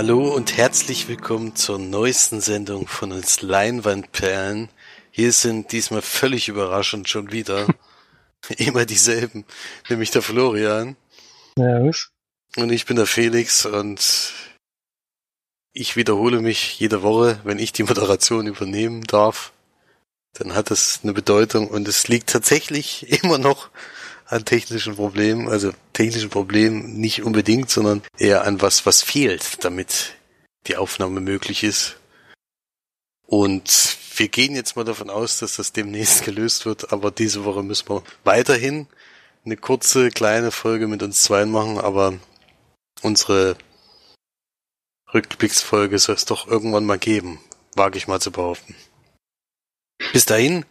Hallo und herzlich willkommen zur neuesten Sendung von uns Leinwandperlen. Hier sind diesmal völlig überraschend schon wieder immer dieselben, nämlich der Florian. Ja, was? Und ich bin der Felix und ich wiederhole mich jede Woche, wenn ich die Moderation übernehmen darf, dann hat das eine Bedeutung und es liegt tatsächlich immer noch an technischen Problemen, also technischen Problemen nicht unbedingt, sondern eher an was, was fehlt, damit die Aufnahme möglich ist. Und wir gehen jetzt mal davon aus, dass das demnächst gelöst wird, aber diese Woche müssen wir weiterhin eine kurze, kleine Folge mit uns zwei machen, aber unsere Rückblicksfolge soll es doch irgendwann mal geben, wage ich mal zu behaupten. Bis dahin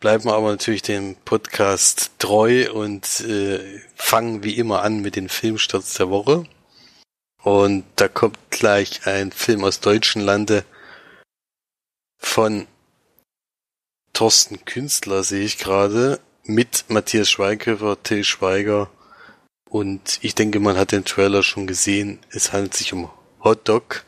bleiben wir aber natürlich dem Podcast treu und äh, fangen wie immer an mit den Filmstarts der Woche. Und da kommt gleich ein Film aus deutschen Lande von Thorsten Künstler, sehe ich gerade, mit Matthias Schweighöfer, Till Schweiger. Und ich denke, man hat den Trailer schon gesehen. Es handelt sich um Hot Dog.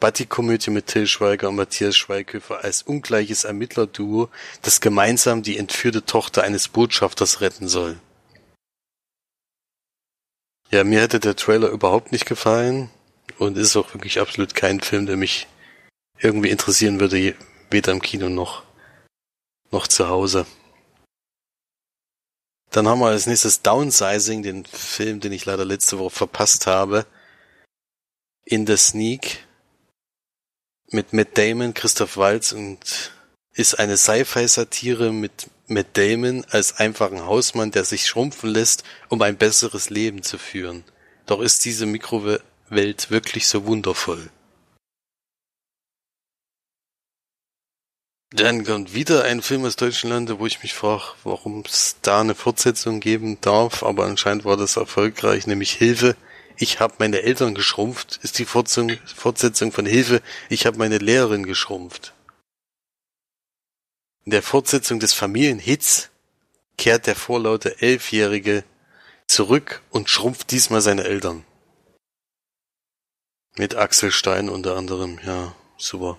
Buddy-Komödie mit Till Schweiger und Matthias Schweighöfer als ungleiches Ermittlerduo, das gemeinsam die entführte Tochter eines Botschafters retten soll. Ja, mir hätte der Trailer überhaupt nicht gefallen und ist auch wirklich absolut kein Film, der mich irgendwie interessieren würde, weder im Kino noch, noch zu Hause. Dann haben wir als nächstes Downsizing, den Film, den ich leider letzte Woche verpasst habe. In der Sneak mit Matt Damon, Christoph Waltz und ist eine Sci-Fi-Satire mit Matt Damon als einfachen Hausmann, der sich schrumpfen lässt, um ein besseres Leben zu führen. Doch ist diese Mikrowelt wirklich so wundervoll. Dann kommt wieder ein Film aus Deutschland, wo ich mich frage, warum es da eine Fortsetzung geben darf, aber anscheinend war das erfolgreich, nämlich Hilfe, ich habe meine Eltern geschrumpft, ist die Fortsetzung von Hilfe, ich habe meine Lehrerin geschrumpft. In der Fortsetzung des Familienhits kehrt der vorlaute Elfjährige zurück und schrumpft diesmal seine Eltern. Mit Axel Stein unter anderem, ja, super.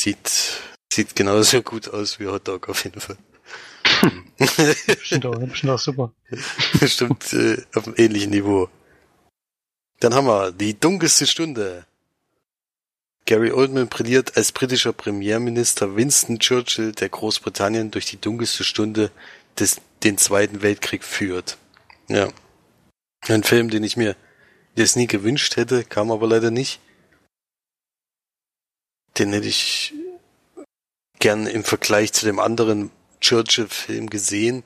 Sieht, sieht genauso gut aus wie Hot Dog auf jeden Fall. bestimmt, auch, bestimmt auch super. Bestimmt äh, auf einem ähnlichen Niveau. Dann haben wir die dunkelste Stunde. Gary Oldman brilliert als britischer Premierminister Winston Churchill, der Großbritannien durch die dunkelste Stunde des, den Zweiten Weltkrieg führt. Ja. Ein Film, den ich mir jetzt nie gewünscht hätte, kam aber leider nicht. Den hätte ich gern im Vergleich zu dem anderen Churchill-Film gesehen,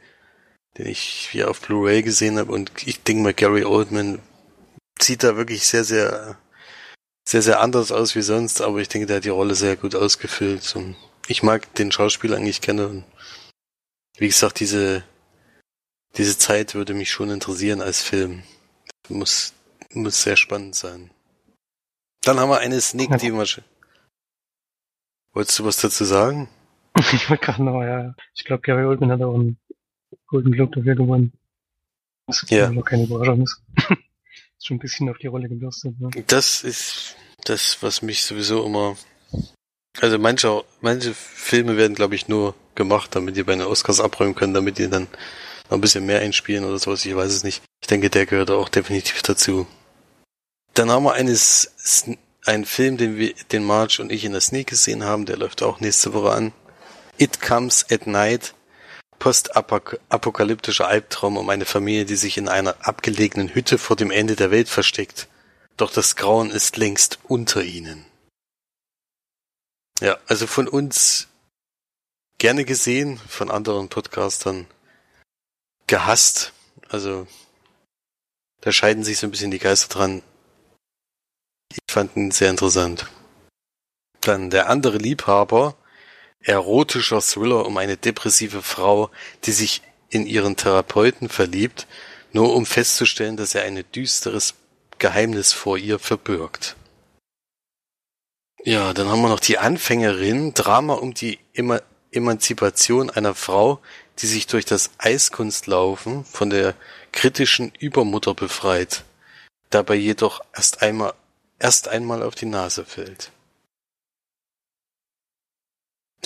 den ich hier auf Blu-ray gesehen habe. Und ich denke mal, Gary Oldman sieht da wirklich sehr, sehr, sehr, sehr anders aus wie sonst, aber ich denke, der hat die Rolle sehr gut ausgefüllt. Und ich mag den Schauspieler eigentlich gerne. Und wie gesagt, diese, diese Zeit würde mich schon interessieren als Film. Muss, muss sehr spannend sein. Dann haben wir eine Sneak, die wir Wolltest du was dazu sagen? Ich wollte gerade noch, ja. Ich glaube, Gary Oldman hat auch einen Golden Globe dafür gewonnen. Was ja. keine Überraschung ist schon ein bisschen auf die Rolle gebürstet. Ne? Das ist das, was mich sowieso immer. Also manche, manche Filme werden, glaube ich, nur gemacht, damit die bei den Oscars abräumen können, damit die dann noch ein bisschen mehr einspielen oder sowas. Ich weiß es nicht. Ich denke, der gehört auch definitiv dazu. Dann haben wir eines, einen Film, den wir, den Marge und ich in der Sneak gesehen haben, der läuft auch nächste Woche an. It Comes at Night postapokalyptischer Albtraum um eine Familie, die sich in einer abgelegenen Hütte vor dem Ende der Welt versteckt. Doch das Grauen ist längst unter ihnen. Ja, also von uns gerne gesehen, von anderen Podcastern gehasst. Also da scheiden sich so ein bisschen die Geister dran. Ich fand ihn sehr interessant. Dann der andere Liebhaber erotischer Thriller um eine depressive Frau, die sich in ihren Therapeuten verliebt, nur um festzustellen, dass er ein düsteres Geheimnis vor ihr verbirgt. Ja, dann haben wir noch die Anfängerin, Drama um die Eman Emanzipation einer Frau, die sich durch das Eiskunstlaufen von der kritischen Übermutter befreit. dabei jedoch erst einmal, erst einmal auf die Nase fällt.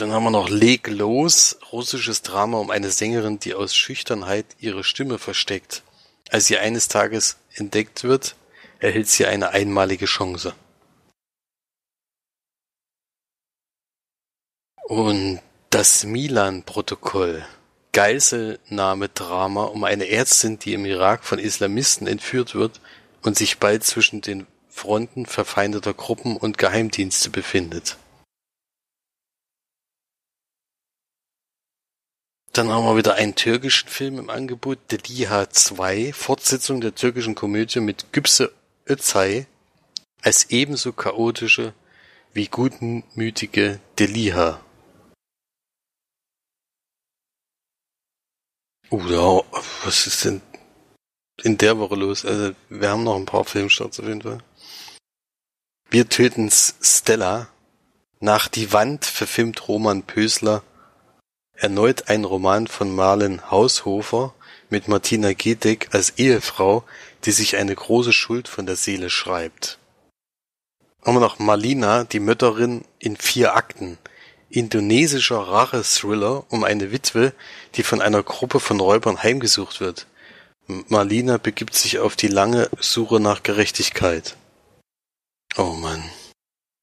Dann haben wir noch Leg los, russisches Drama um eine Sängerin, die aus Schüchternheit ihre Stimme versteckt. Als sie eines Tages entdeckt wird, erhält sie eine einmalige Chance. Und das Milan-Protokoll. Geiselnahmedrama um eine Ärztin, die im Irak von Islamisten entführt wird und sich bald zwischen den Fronten verfeindeter Gruppen und Geheimdienste befindet. Dann haben wir wieder einen türkischen Film im Angebot, Deliha 2, Fortsetzung der türkischen Komödie mit Gübse Özay als ebenso chaotische wie gutmütige Deliha. Oh, ja, was ist denn in der Woche los? Also, wir haben noch ein paar Filmstarts auf jeden Fall. Wir töten Stella. Nach Die Wand verfilmt Roman Pösler erneut ein Roman von Marlen Haushofer mit Martina Gedeck als Ehefrau, die sich eine große Schuld von der Seele schreibt. Haben wir noch Marlina, die Mörderin in vier Akten indonesischer Rache-Thriller um eine Witwe, die von einer Gruppe von Räubern heimgesucht wird. Marlina begibt sich auf die lange Suche nach Gerechtigkeit. Oh Mann.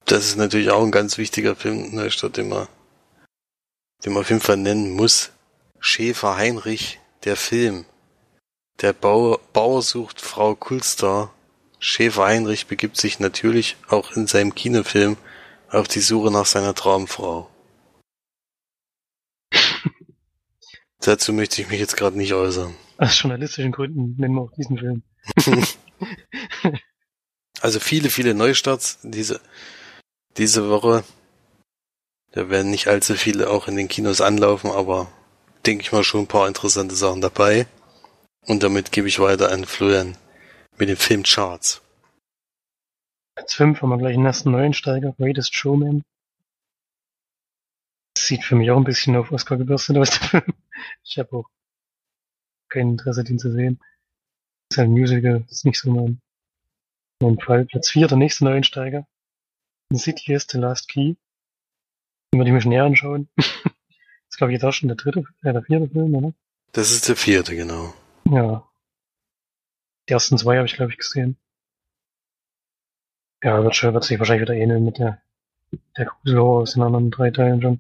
Das ist natürlich auch ein ganz wichtiger Film, Neustadt, man, den man auf jeden Fall nennen muss. Schäfer Heinrich, der Film. Der Bauer, Bauer sucht Frau Kulstar. Schäfer Heinrich begibt sich natürlich auch in seinem Kinofilm auf die Suche nach seiner Traumfrau. Dazu möchte ich mich jetzt gerade nicht äußern. Aus journalistischen Gründen nennen wir auch diesen Film. also viele, viele Neustarts diese, diese Woche. Da werden nicht allzu viele auch in den Kinos anlaufen, aber denke ich mal schon ein paar interessante Sachen dabei. Und damit gebe ich weiter an Florian mit den Filmcharts. Als fünf haben wir gleich den ersten Neuensteiger, Greatest Showman. Sieht für mich auch ein bisschen auf Oscar gebürstet aus, der Film. Ich habe auch kein Interesse, den zu sehen. ist halt ein Musical, ist nicht so mein, mein Fall. Platz 4, der nächste Neuensteiger. The City is the Last Key. Würde ich mir schon näher anschauen. das ist, glaube ich, jetzt auch schon der dritte, äh, der vierte Film, oder? Das ist der vierte, genau. Ja. Die ersten zwei habe ich, glaube ich, gesehen. Ja, wird, schon, wird sich wahrscheinlich wieder ähneln mit der, der Gruselhorror aus den anderen drei Teilen schon.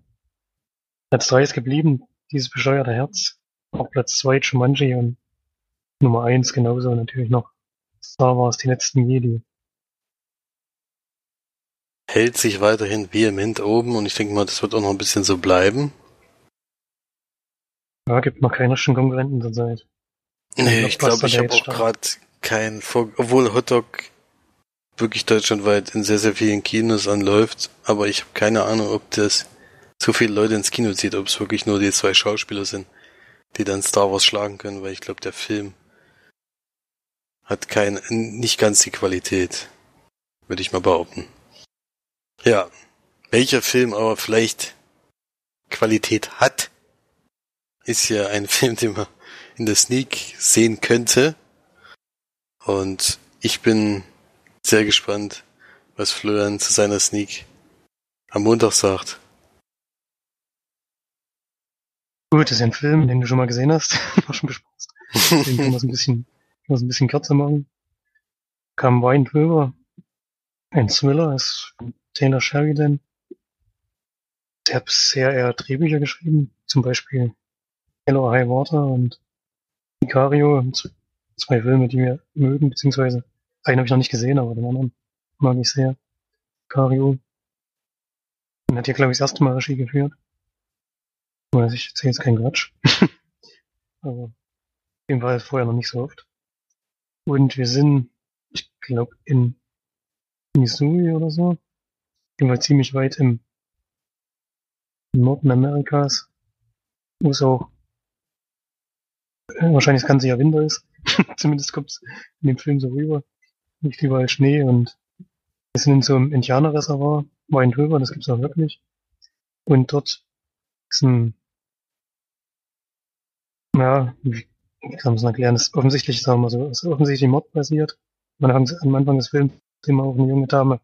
Platz drei ist geblieben, dieses bescheuerte Herz. Auf Platz zwei Jumanji und Nummer eins genauso natürlich noch Star Wars, die letzten Jedi. Hält sich weiterhin vehement oben und ich denke mal, das wird auch noch ein bisschen so bleiben. Ja, gibt noch keine schon Konkurrenten zur Zeit. Nee, ich glaube, ich habe auch gerade keinen Vor obwohl Hotdog wirklich deutschlandweit in sehr, sehr vielen Kinos anläuft, aber ich habe keine Ahnung, ob das so viele Leute ins Kino zieht, ob es wirklich nur die zwei Schauspieler sind, die dann Star Wars schlagen können, weil ich glaube, der Film hat kein, nicht ganz die Qualität, würde ich mal behaupten. Ja, welcher Film aber vielleicht Qualität hat, ist ja ein Film, den man in der Sneak sehen könnte. Und ich bin sehr gespannt, was Florian zu seiner Sneak am Montag sagt. Gut, das ist ein Film, den du schon mal gesehen hast, war schon besprochen. Den können wir es ein bisschen, können ein bisschen kürzer machen. Kam drüber. Ein Thriller ist von Taylor Sheridan. Der hat bisher eher Drehbücher geschrieben, zum Beispiel Hello High Water und Vicario, zwei Filme, die wir mögen, beziehungsweise einen habe ich noch nicht gesehen, aber den anderen mag ich sehr. Vicario. Und hat hier, glaube ich, das erste Mal Regie geführt. Also ich erzähle jetzt keinen Quatsch. aber auf jeden Fall vorher noch nicht so oft. Und wir sind, ich glaube, in Missouri oder so. Jedenfalls ziemlich weit im Norden Amerikas, wo es auch äh, wahrscheinlich das ganze Jahr Winter ist. Zumindest kommt es in dem Film so rüber. Nicht überall Schnee und wir sind in so einem Indianerreservoir, Wein drüber, das gibt's auch wirklich. Und dort ist ein, ja, wie kann man es erklären, das ist offensichtlich, sagen wir so, ist offensichtlich Mord passiert am Anfang, am Anfang des Films sehen wir auch eine junge Dame,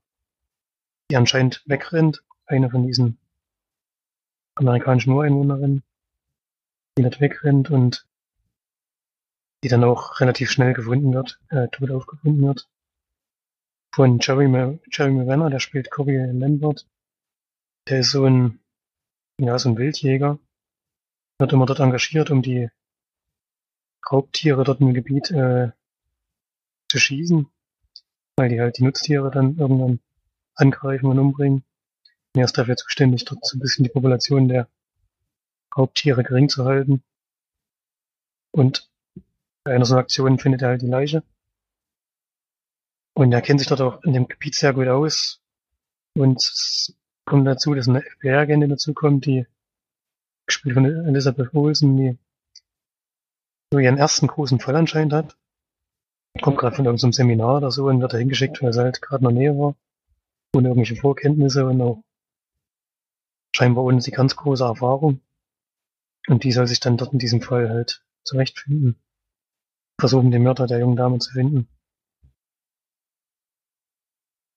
die anscheinend wegrennt. Eine von diesen amerikanischen Ureinwohnerinnen, die nicht wegrennt und die dann auch relativ schnell gefunden wird, äh, tot aufgefunden wird. Von Jeremy, Jeremy Renner, der spielt Corey Lambert. Der ist so ein, ja, so ein Wildjäger. Wird immer dort engagiert, um die Raubtiere dort im Gebiet äh, zu schießen, weil die halt die Nutztiere dann irgendwann angreifen und umbringen. Und er ist dafür zuständig, dort so ein bisschen die Population der Raubtiere gering zu halten. Und bei einer so Aktion findet er halt die Leiche. Und er kennt sich dort auch in dem Gebiet sehr gut aus. Und es kommt dazu, dass eine FBI-Agentin dazu kommt, die gespielt von Elizabeth Olsen, die so ihren ersten großen Fall anscheinend hat. Kommt gerade von irgendeinem Seminar oder so und wird da hingeschickt, weil sie halt gerade in der Nähe war. Ohne irgendwelche Vorkenntnisse und auch scheinbar ohne die ganz große Erfahrung. Und die soll sich dann dort in diesem Fall halt zurechtfinden. Versuchen, den Mörder der jungen Dame zu finden.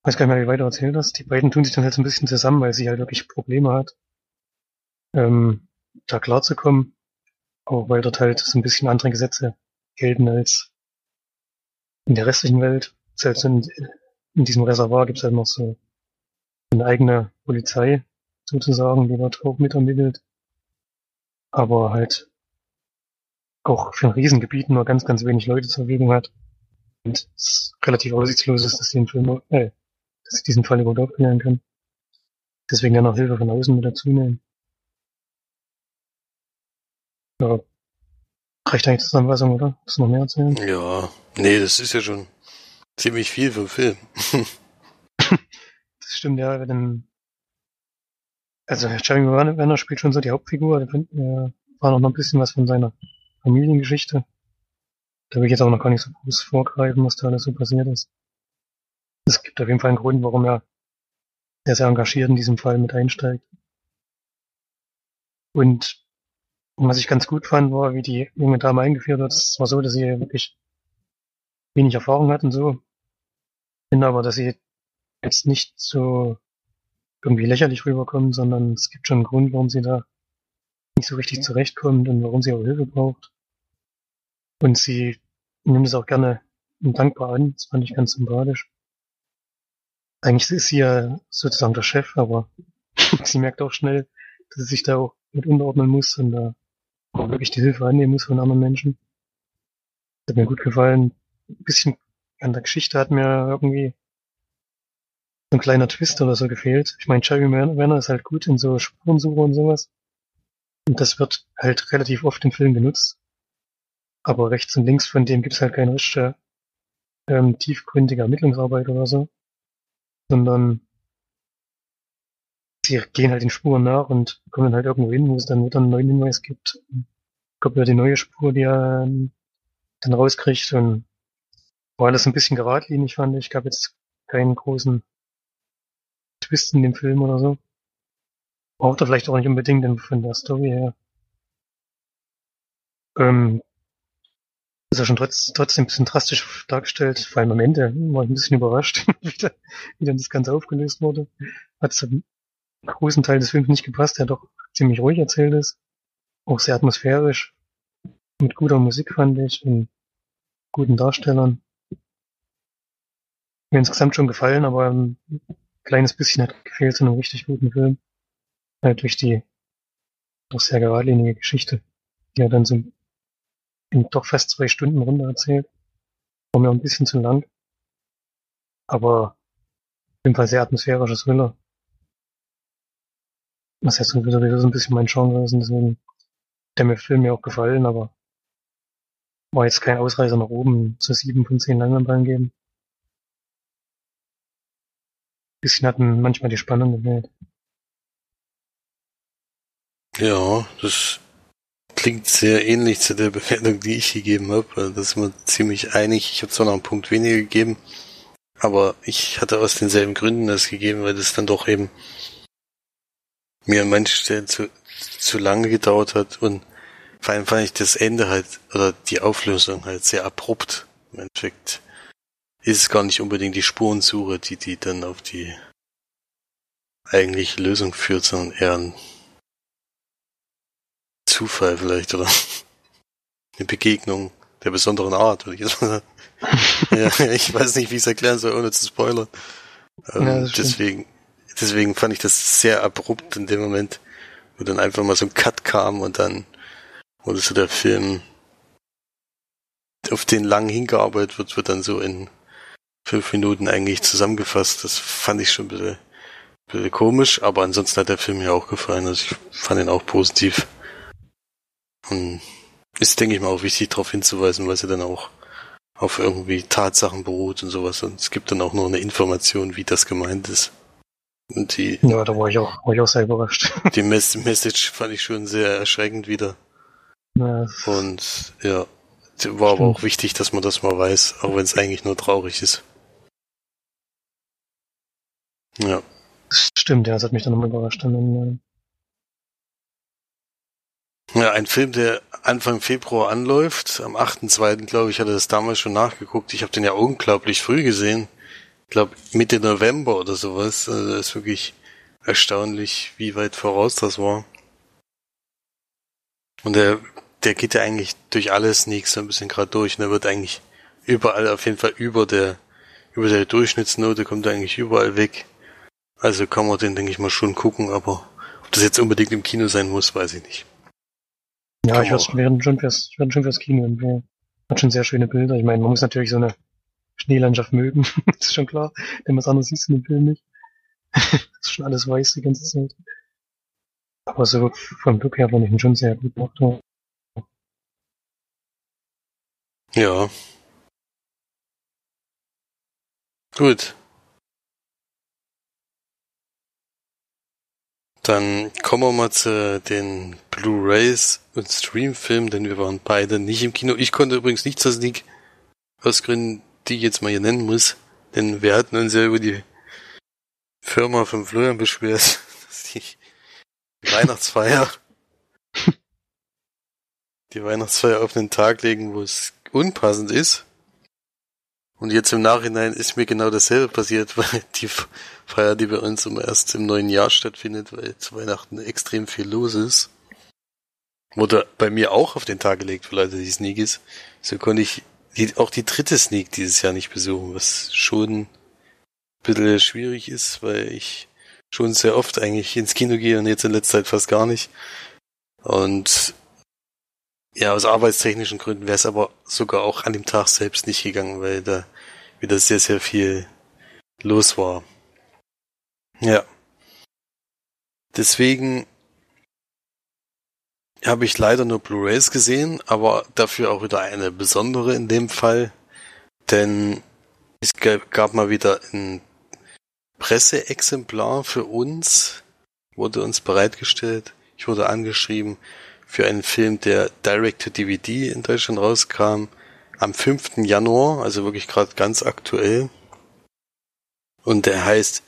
Ich weiß gar nicht mehr, wie weiter erzählt hast. Die beiden tun sich dann halt so ein bisschen zusammen, weil sie halt wirklich Probleme hat, ähm, da klarzukommen. Auch weil dort halt so ein bisschen andere Gesetze gelten als in der restlichen Welt. Selbst in, in diesem Reservoir gibt es halt noch so eine eigene Polizei, sozusagen, die dort auch mit ermittelt. Aber halt auch für ein Riesengebiet nur ganz, ganz wenig Leute zur Verfügung hat. Und es relativ aussichtslos ist, dass sie den Film, äh, dass sie diesen Fall überhaupt aufklären können. Deswegen dann auch Hilfe von außen mit dazu nehmen. Ja. Reicht eigentlich Zusammenfassung, oder? Du noch mehr erzählen? Ja, nee, das ist ja schon ziemlich viel für Film. das stimmt, ja, wenn also Jeremy Renner spielt schon so die Hauptfigur, da äh, war noch ein bisschen was von seiner Familiengeschichte. Da will ich jetzt auch noch gar nicht so groß vorgreifen, was da alles so passiert ist. Es gibt auf jeden Fall einen Grund, warum er sehr, sehr engagiert in diesem Fall mit einsteigt. Und was ich ganz gut fand, war, wie die junge Dame eingeführt hat. Es war so, dass sie wirklich wenig Erfahrung hat und so. Ich finde aber, dass sie jetzt nicht so irgendwie lächerlich rüberkommt, sondern es gibt schon einen Grund, warum sie da nicht so richtig zurechtkommt und warum sie auch Hilfe braucht. Und sie nimmt es auch gerne und dankbar an. Das fand ich ganz sympathisch. Eigentlich ist sie ja sozusagen der Chef, aber sie merkt auch schnell, dass sie sich da auch mit unterordnen muss und da auch wirklich die Hilfe annehmen muss von anderen Menschen. Das hat mir gut gefallen. Ein bisschen an der Geschichte hat mir irgendwie so ein kleiner Twist oder so gefehlt. Ich meine, Jerry Werner ist halt gut in so Spurensuche und sowas. Und das wird halt relativ oft im Film genutzt. Aber rechts und links von dem gibt's halt keine richtige ähm, tiefgründige Ermittlungsarbeit oder so. Sondern sie gehen halt den Spuren nach und kommen halt irgendwo hin, wo es dann wieder einen neuen Hinweis gibt. Kommt wieder die neue Spur, die er ähm, dann rauskriegt und war alles ein bisschen geradlinig, fand ich. Gab jetzt keinen großen Twist in dem Film oder so. Braucht er vielleicht auch nicht unbedingt von der Story her. Ähm, ist ja schon trotz, trotzdem ein bisschen drastisch dargestellt, vor allem am Ende war ich ein bisschen überrascht, wie, da, wie dann das Ganze aufgelöst wurde. Hat es großen Teil des Films nicht gepasst, der doch ziemlich ruhig erzählt ist. Auch sehr atmosphärisch. Mit guter Musik fand ich und guten Darstellern. Mir insgesamt schon gefallen, aber ein kleines bisschen hat gefehlt zu einem richtig guten Film. Halt durch die doch sehr geradlinige Geschichte, die er dann so in doch fast zwei Stunden runter erzählt. War mir ein bisschen zu lang. Aber auf jeden Fall sehr atmosphärisches Thriller. Das heißt sowieso so ein bisschen mein Genre ist deswegen der mir Film mir auch gefallen, aber war jetzt kein Ausreißer nach oben zu sieben von zehn Leinwandballen geben. Bisschen hatten manchmal die Spannung gefehlt. Ja, das klingt sehr ähnlich zu der Bewertung, die ich gegeben habe. Also das ist mir ziemlich einig. Ich habe zwar noch einen Punkt weniger gegeben, aber ich hatte aus denselben Gründen das gegeben, weil das dann doch eben mir an manchen Stellen zu, zu lange gedauert hat und vor allem fand ich das Ende halt, oder die Auflösung halt sehr abrupt. Im Endeffekt ist es gar nicht unbedingt die Spurensuche, die die dann auf die eigentliche Lösung führt, sondern eher ein Zufall vielleicht oder eine Begegnung der besonderen Art, würde ich jetzt mal sagen. ja, ich weiß nicht, wie ich es erklären soll, ohne zu spoilern. Ähm, ja, deswegen, deswegen fand ich das sehr abrupt in dem Moment, wo dann einfach mal so ein Cut kam und dann wurde so der Film, auf den lang hingearbeitet wird, wird dann so in fünf Minuten eigentlich zusammengefasst. Das fand ich schon ein bisschen, ein bisschen komisch, aber ansonsten hat der Film mir auch gefallen. Also ich fand ihn auch positiv. Und ist, denke ich mal, auch wichtig darauf hinzuweisen, weil sie dann auch auf irgendwie Tatsachen beruht und sowas. Und es gibt dann auch noch eine Information, wie das gemeint ist. Und die, ja, da war ich auch, war ich auch sehr überrascht. Die Message fand ich schon sehr erschreckend wieder. Ja, und ja, war aber auch wichtig, dass man das mal weiß, auch wenn es eigentlich nur traurig ist. Ja. Stimmt, ja, das hat mich dann nochmal überrascht. Dann, ja, ein Film, der Anfang Februar anläuft. Am 8.2. glaube ich, hatte das damals schon nachgeguckt. Ich habe den ja unglaublich früh gesehen. Ich glaube Mitte November oder sowas. Also das ist wirklich erstaunlich, wie weit voraus das war. Und der, der geht ja eigentlich durch alle Sneaks so ein bisschen gerade durch. Und der wird eigentlich überall auf jeden Fall über der, über der Durchschnittsnote kommt er eigentlich überall weg. Also kann man den, denke ich mal, schon gucken, aber ob das jetzt unbedingt im Kino sein muss, weiß ich nicht. Ja, ich weiß, wir werden schon fürs, wir werden schon fürs Kino empfehlen. Hat schon sehr schöne Bilder. Ich meine, man muss natürlich so eine Schneelandschaft mögen. ist schon klar. Denn was anderes siehst du in dem Film nicht. ist schon alles weiß die ganze Zeit. Aber so vom Look her fand ich ihn schon sehr gut gemacht. Ja. Gut. Dann kommen wir mal zu den Blu-rays und Streamfilmen, denn wir waren beide nicht im Kino. Ich konnte übrigens nicht zur Sneak, aus Gründen, die ich jetzt mal hier nennen muss, denn wir hatten uns ja über die Firma von Florian beschwert, dass die Weihnachtsfeier die Weihnachtsfeier auf den Tag legen, wo es unpassend ist. Und jetzt im Nachhinein ist mir genau dasselbe passiert, weil die Feier, die bei uns immer erst im neuen Jahr stattfindet, weil zu Weihnachten extrem viel los ist, wurde bei mir auch auf den Tag gelegt, für Leute, die Sneak ist. So konnte ich die, auch die dritte Sneak dieses Jahr nicht besuchen, was schon ein bisschen schwierig ist, weil ich schon sehr oft eigentlich ins Kino gehe und jetzt in letzter Zeit fast gar nicht. Und ja, aus arbeitstechnischen Gründen wäre es aber sogar auch an dem Tag selbst nicht gegangen, weil da wieder sehr, sehr viel los war. Ja. Deswegen habe ich leider nur Blu-rays gesehen, aber dafür auch wieder eine besondere in dem Fall, denn es gab mal wieder ein Presseexemplar für uns, wurde uns bereitgestellt. Ich wurde angeschrieben für einen Film, der Direct to DVD in Deutschland rauskam, am 5. Januar, also wirklich gerade ganz aktuell. Und der heißt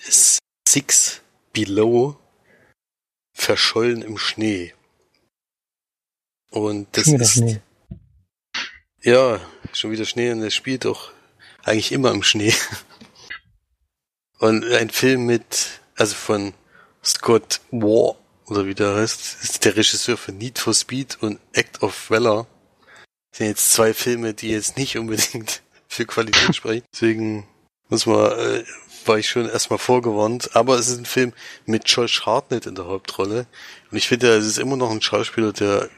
Six Below Verschollen im Schnee. Und das ist. Schnee. Ja, schon wieder Schnee und es spielt doch eigentlich immer im Schnee. Und ein Film mit, also von Scott War, oder wie der heißt, ist der Regisseur für Need for Speed und Act of Valor. Das sind jetzt zwei Filme, die jetzt nicht unbedingt für Qualität sprechen. Deswegen muss man, äh, war ich schon erstmal vorgewarnt. Aber es ist ein Film mit Josh Hartnett in der Hauptrolle. Und ich finde, es ist immer noch ein Schauspieler, der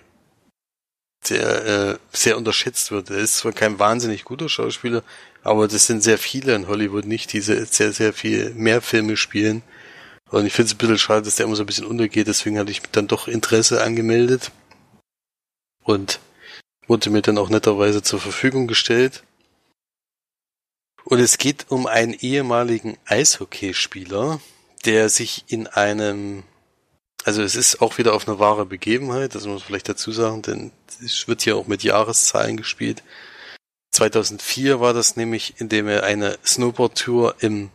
der äh, sehr unterschätzt wird. Er ist zwar kein wahnsinnig guter Schauspieler, aber das sind sehr viele in Hollywood nicht, die sehr, sehr viel mehr Filme spielen. Und ich finde es ein bisschen schade, dass der immer so ein bisschen untergeht, deswegen hatte ich dann doch Interesse angemeldet und wurde mir dann auch netterweise zur Verfügung gestellt. Und es geht um einen ehemaligen Eishockeyspieler, der sich in einem, also es ist auch wieder auf eine wahre Begebenheit, das muss man vielleicht dazu sagen, denn es wird hier auch mit Jahreszahlen gespielt. 2004 war das nämlich, indem er eine Snowboard-Tour im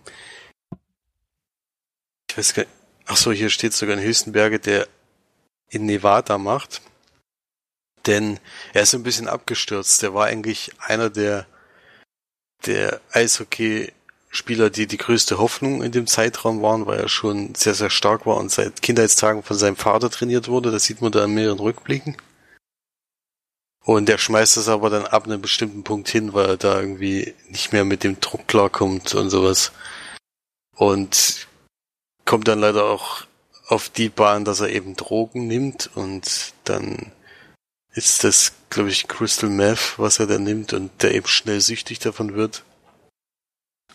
ich weiß gar nicht, ach so, hier steht sogar in Höchstenberge, der in Nevada macht. Denn er ist ein bisschen abgestürzt. Der war eigentlich einer der, der Eishockey-Spieler, die die größte Hoffnung in dem Zeitraum waren, weil er schon sehr, sehr stark war und seit Kindheitstagen von seinem Vater trainiert wurde. Das sieht man da in mehreren Rückblicken. Und der schmeißt es aber dann ab einem bestimmten Punkt hin, weil er da irgendwie nicht mehr mit dem Druck klarkommt und sowas. Und kommt dann leider auch auf die Bahn, dass er eben Drogen nimmt und dann ist das, glaube ich, Crystal Meth, was er da nimmt und der eben schnell süchtig davon wird.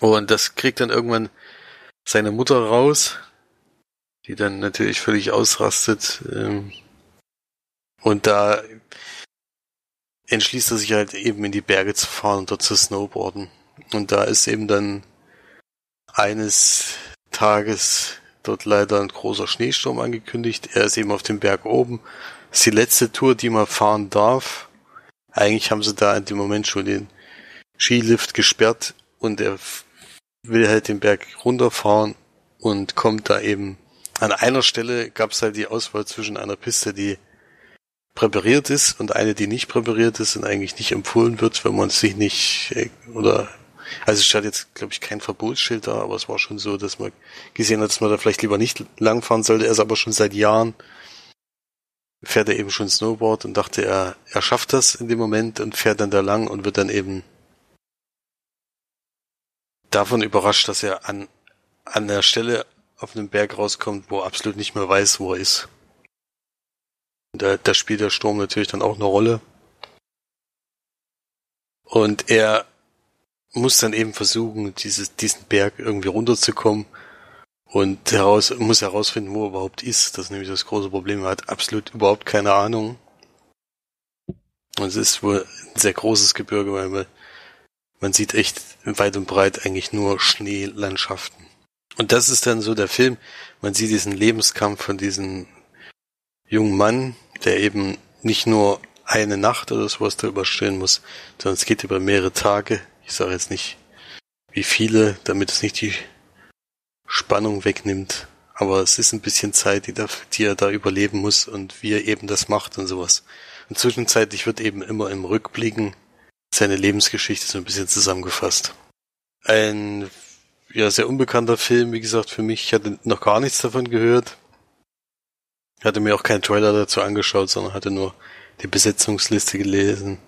Und das kriegt dann irgendwann seine Mutter raus, die dann natürlich völlig ausrastet. Ähm, und da entschließt er sich halt eben in die Berge zu fahren und dort zu snowboarden. Und da ist eben dann eines Tages dort leider ein großer Schneesturm angekündigt. Er ist eben auf dem Berg oben. Das ist die letzte Tour, die man fahren darf. Eigentlich haben sie da in dem Moment schon den Skilift gesperrt und er will halt den Berg runterfahren und kommt da eben an einer Stelle gab es halt die Auswahl zwischen einer Piste, die präpariert ist und eine, die nicht präpariert ist und eigentlich nicht empfohlen wird, wenn man sich nicht äh, oder also es stand jetzt, glaube ich, kein Verbotsschild da, aber es war schon so, dass man gesehen hat, dass man da vielleicht lieber nicht langfahren sollte. Er ist aber schon seit Jahren fährt er eben schon Snowboard und dachte, er, er schafft das in dem Moment und fährt dann da lang und wird dann eben davon überrascht, dass er an, an der Stelle auf einem Berg rauskommt, wo er absolut nicht mehr weiß, wo er ist. Da, da spielt der Sturm natürlich dann auch eine Rolle. Und er muss dann eben versuchen, dieses, diesen Berg irgendwie runterzukommen und heraus, muss herausfinden, wo er überhaupt ist. Das ist nämlich das große Problem. Er hat absolut überhaupt keine Ahnung. Und es ist wohl ein sehr großes Gebirge, weil man, sieht echt weit und breit eigentlich nur Schneelandschaften. Und das ist dann so der Film. Man sieht diesen Lebenskampf von diesem jungen Mann, der eben nicht nur eine Nacht oder sowas da überstehen muss, sondern es geht über mehrere Tage. Ich sage jetzt nicht, wie viele, damit es nicht die Spannung wegnimmt. Aber es ist ein bisschen Zeit, die, da, die er da überleben muss und wie er eben das macht und sowas. Und zwischenzeitlich wird eben immer im Rückblicken seine Lebensgeschichte so ein bisschen zusammengefasst. Ein ja, sehr unbekannter Film, wie gesagt, für mich. Ich hatte noch gar nichts davon gehört. Hatte mir auch keinen Trailer dazu angeschaut, sondern hatte nur die Besetzungsliste gelesen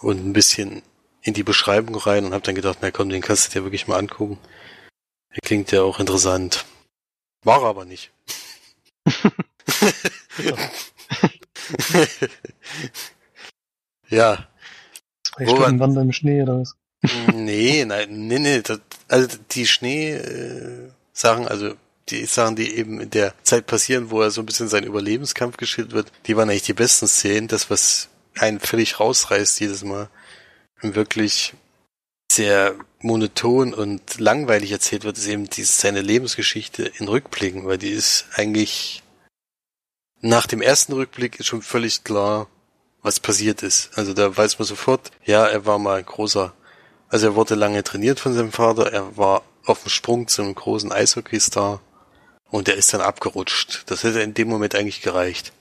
und ein bisschen in die Beschreibung rein und habe dann gedacht, na komm, den kannst du dir wirklich mal angucken. Der klingt ja auch interessant. War aber nicht. ja. Zwei Stunden Wander im Schnee oder was? nee, nein, nee, nee. Das, also die Schnee-Sachen, äh, also die Sachen, die eben in der Zeit passieren, wo er so ein bisschen seinen Überlebenskampf geschildert wird, die waren eigentlich die besten Szenen. Das, was einen völlig rausreißt jedes Mal. Wirklich sehr monoton und langweilig erzählt wird, ist eben die, seine Lebensgeschichte in Rückblicken, weil die ist eigentlich nach dem ersten Rückblick ist schon völlig klar, was passiert ist. Also da weiß man sofort, ja, er war mal ein großer, also er wurde lange trainiert von seinem Vater, er war auf dem Sprung zum großen Eishockeystar und er ist dann abgerutscht. Das hätte in dem Moment eigentlich gereicht.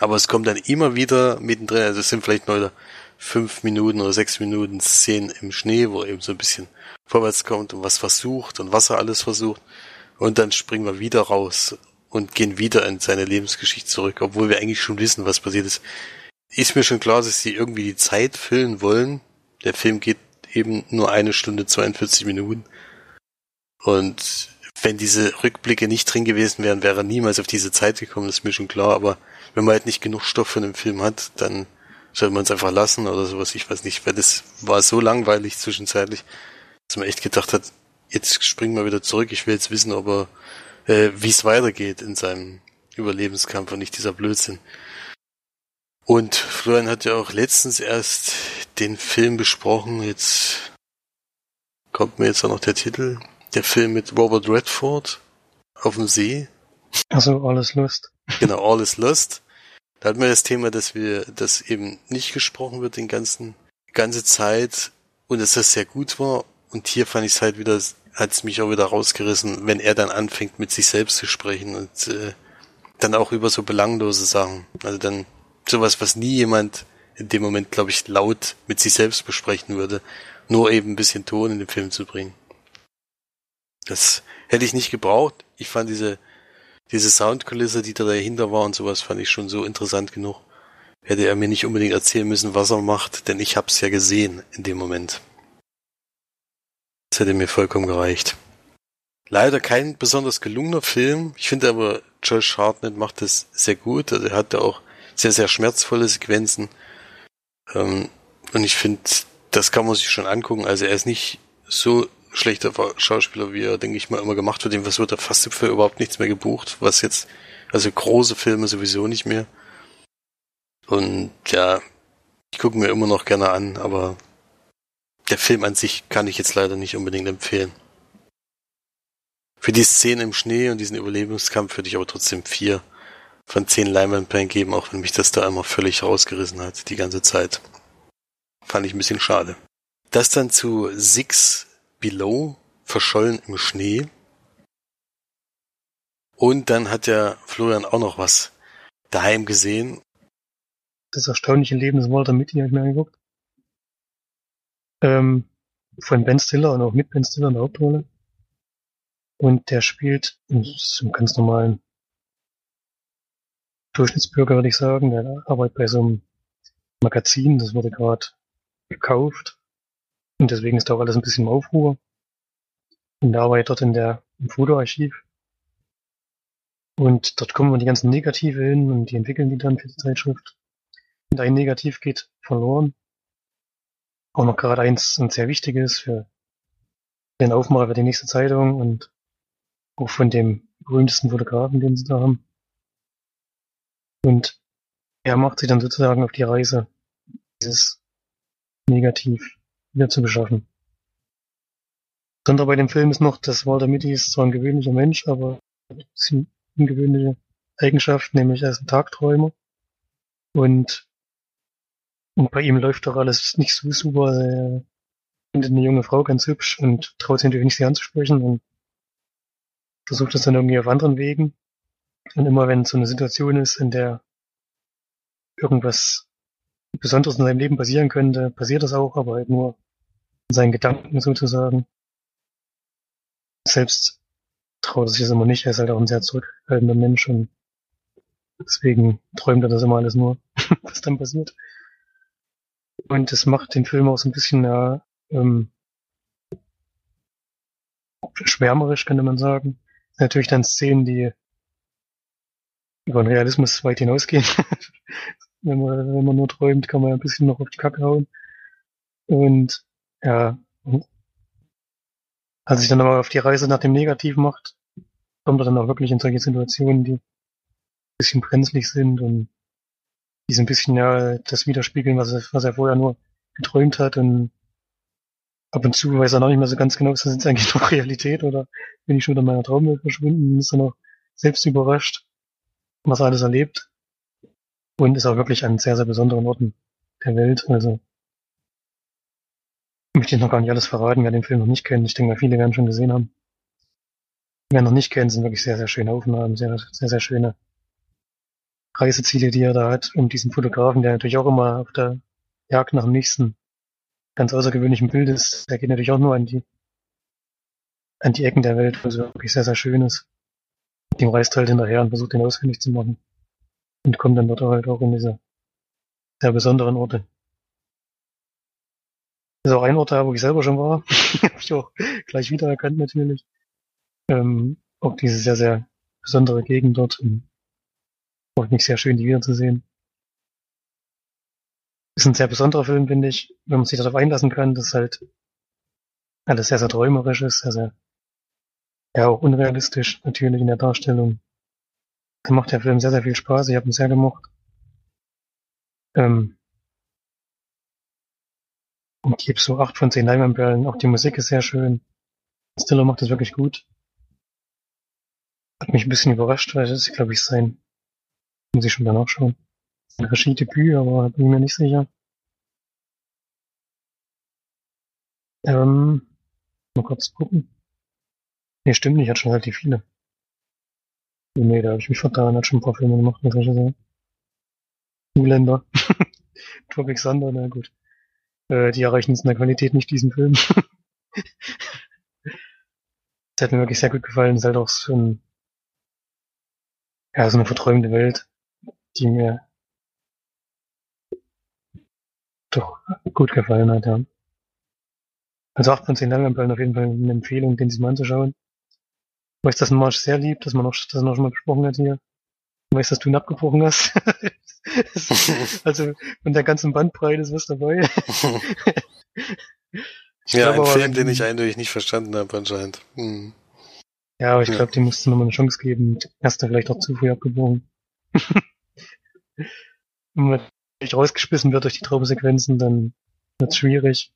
Aber es kommt dann immer wieder mittendrin, also es sind vielleicht nur fünf Minuten oder sechs Minuten Szenen im Schnee, wo er eben so ein bisschen vorwärts kommt und was versucht und was er alles versucht. Und dann springen wir wieder raus und gehen wieder in seine Lebensgeschichte zurück, obwohl wir eigentlich schon wissen, was passiert ist. Ist mir schon klar, dass sie irgendwie die Zeit füllen wollen. Der Film geht eben nur eine Stunde 42 Minuten. Und wenn diese Rückblicke nicht drin gewesen wären, wäre er niemals auf diese Zeit gekommen, das ist mir schon klar. Aber wenn man halt nicht genug Stoff für einen Film hat, dann sollte man es einfach lassen oder sowas. Ich weiß nicht, weil das war so langweilig zwischenzeitlich, dass man echt gedacht hat, jetzt springen wir wieder zurück. Ich will jetzt wissen, ob er, äh, wie es weitergeht in seinem Überlebenskampf und nicht dieser Blödsinn. Und Florian hat ja auch letztens erst den Film besprochen. Jetzt kommt mir jetzt auch noch der Titel. Der Film mit Robert Redford auf dem See. Also Alles Lust. Genau, All is Lust. Da hatten wir das Thema, dass wir, dass eben nicht gesprochen wird den ganzen, ganze Zeit und dass das sehr gut war. Und hier fand ich es halt wieder, hat es mich auch wieder rausgerissen, wenn er dann anfängt mit sich selbst zu sprechen und äh, dann auch über so belanglose Sachen. Also dann sowas, was nie jemand in dem Moment, glaube ich, laut mit sich selbst besprechen würde. nur eben ein bisschen Ton in den Film zu bringen. Das hätte ich nicht gebraucht. Ich fand diese, diese Soundkulisse, die da dahinter war und sowas, fand ich schon so interessant genug. Hätte er mir nicht unbedingt erzählen müssen, was er macht, denn ich hab's ja gesehen in dem Moment. Das hätte mir vollkommen gereicht. Leider kein besonders gelungener Film. Ich finde aber, Josh Hartnett macht das sehr gut. Also er hat da auch sehr, sehr schmerzvolle Sequenzen. Ähm, und ich finde, das kann man sich schon angucken. Also er ist nicht so schlechter Schauspieler, wie er, denke ich mal, immer gemacht wird. Was wird er fast für überhaupt nichts mehr gebucht. Was jetzt, also große Filme sowieso nicht mehr. Und ja, ich gucke mir immer noch gerne an, aber der Film an sich kann ich jetzt leider nicht unbedingt empfehlen. Für die Szene im Schnee und diesen Überlebenskampf würde ich aber trotzdem vier von zehn Leinwandperlen geben, auch wenn mich das da immer völlig rausgerissen hat, die ganze Zeit. Fand ich ein bisschen schade. Das dann zu Six Below, verschollen im Schnee. Und dann hat der Florian auch noch was daheim gesehen. Das erstaunliche Leben des Walter Mitty habe ich mir angeguckt. Ähm, von Ben Stiller und auch mit Ben Stiller in der Hauptrolle. Und der spielt im ganz normalen Durchschnittsbürger, würde ich sagen. Der arbeitet bei so einem Magazin, das wurde gerade gekauft. Und deswegen ist da auch alles ein bisschen im Aufruhr. Und der arbeitet dort in der, im Fotoarchiv. Und dort kommen die ganzen Negative hin und die entwickeln die dann für die Zeitschrift. Und ein Negativ geht verloren. Auch noch gerade eins, ein sehr wichtiges für den Aufmacher für die nächste Zeitung und auch von dem berühmtesten Fotografen, den sie da haben. Und er macht sich dann sozusagen auf die Reise, dieses Negativ wieder zu beschaffen. Besonder bei dem Film ist noch, dass Walter Mitty ist zwar ein gewöhnlicher Mensch, aber ein bisschen ungewöhnliche Eigenschaft, nämlich er ist ein Tagträumer. Und, und bei ihm läuft doch alles nicht so super. Er findet eine junge Frau ganz hübsch und traut sich natürlich nicht, sie anzusprechen und versucht es dann irgendwie auf anderen Wegen. Und immer wenn so eine Situation ist, in der irgendwas Besonderes in seinem Leben passieren könnte, passiert das auch, aber halt nur in seinen Gedanken sozusagen. Selbst traut er sich das immer nicht, er ist halt auch ein sehr zurückhaltender Mensch und deswegen träumt er das immer alles nur, was dann passiert. Und das macht den Film auch so ein bisschen ja, ähm, schwärmerisch, könnte man sagen natürlich dann Szenen, die über den Realismus weit hinausgehen. wenn, man, wenn man nur träumt, kann man ein bisschen noch auf die Kacke hauen. Und ja, als sich dann aber auf die Reise nach dem Negativ macht, kommt er dann auch wirklich in solche Situationen, die ein bisschen brenzlig sind und die so ein bisschen ja das widerspiegeln, was er, was er vorher nur geträumt hat und ab und zu weiß er noch nicht mehr so ganz genau, ist das jetzt eigentlich noch Realität oder bin ich schon in meiner Traumwelt verschwunden und ist dann auch selbst überrascht, was alles erlebt. Und ist auch wirklich an sehr, sehr besonderen Orten der Welt. Also möchte ich noch gar nicht alles verraten, wer den Film noch nicht kennt. Ich denke viele werden schon gesehen haben. Wer noch nicht kennt, sind wirklich sehr, sehr schöne Aufnahmen, sehr, sehr, sehr schöne Reiseziele, die er da hat. Und diesen Fotografen, der natürlich auch immer auf der Jagd nach dem nächsten ganz außergewöhnlichen Bild ist, der geht natürlich auch nur an die, an die Ecken der Welt, wo es wirklich sehr, sehr schön ist. Dem reist halt hinterher und versucht den ausfindig zu machen. Und kommt dann dort halt auch in diese sehr besonderen Orte. Das ist auch ein Ort da, wo ich selber schon war. Habe ich auch gleich wiedererkannt natürlich. Ähm, auch diese sehr, sehr besondere Gegend dort. Auch nicht sehr schön, die wiederzusehen. Ist ein sehr besonderer Film, finde ich, wenn man sich darauf einlassen kann, dass halt alles sehr, sehr träumerisch ist, sehr, sehr, ja, auch unrealistisch natürlich in der Darstellung. Da macht der Film sehr, sehr viel Spaß. Ich habe ihn sehr gemocht. Ähm, und gebe so acht von zehn Leinwandperlen. Auch die Musik ist sehr schön. Stiller macht das wirklich gut. Hat mich ein bisschen überrascht, weil das ist, glaube ich, sein, muss ich schon danach schauen. Regiedebüt, aber bin mir nicht sicher. Ähm, mal kurz gucken. Nee, stimmt nicht, hat schon relativ viele. Nee, da habe ich mich vertan, hat schon ein paar Filme gemacht mit Regisseur. Zuländer. Tropic Thunder, na gut. Äh, die erreichen es in der Qualität nicht, diesen Film. das hat mir wirklich sehr gut gefallen. Es ist halt auch so ein, ja, so eine verträumte Welt, die mir doch gut gefallen hat, ja. Also 8 von 10 Leinwandperlen auf jeden Fall eine Empfehlung, den sich mal anzuschauen. Ich weiß, dass Marsch sehr liebt, dass man auch, das noch schon mal besprochen hat hier. Ich weiß, dass du ihn abgebrochen hast. also von der ganzen Bandbreite ist was dabei. ja, ein Film, den ich eindeutig nicht verstanden habe anscheinend. Hm. Ja, aber ich glaube, dem musst du nochmal eine Chance geben. Erst vielleicht auch zu früh abgebrochen. Wenn man rausgeschmissen wird durch die Traubensequenzen, dann wird's schwierig.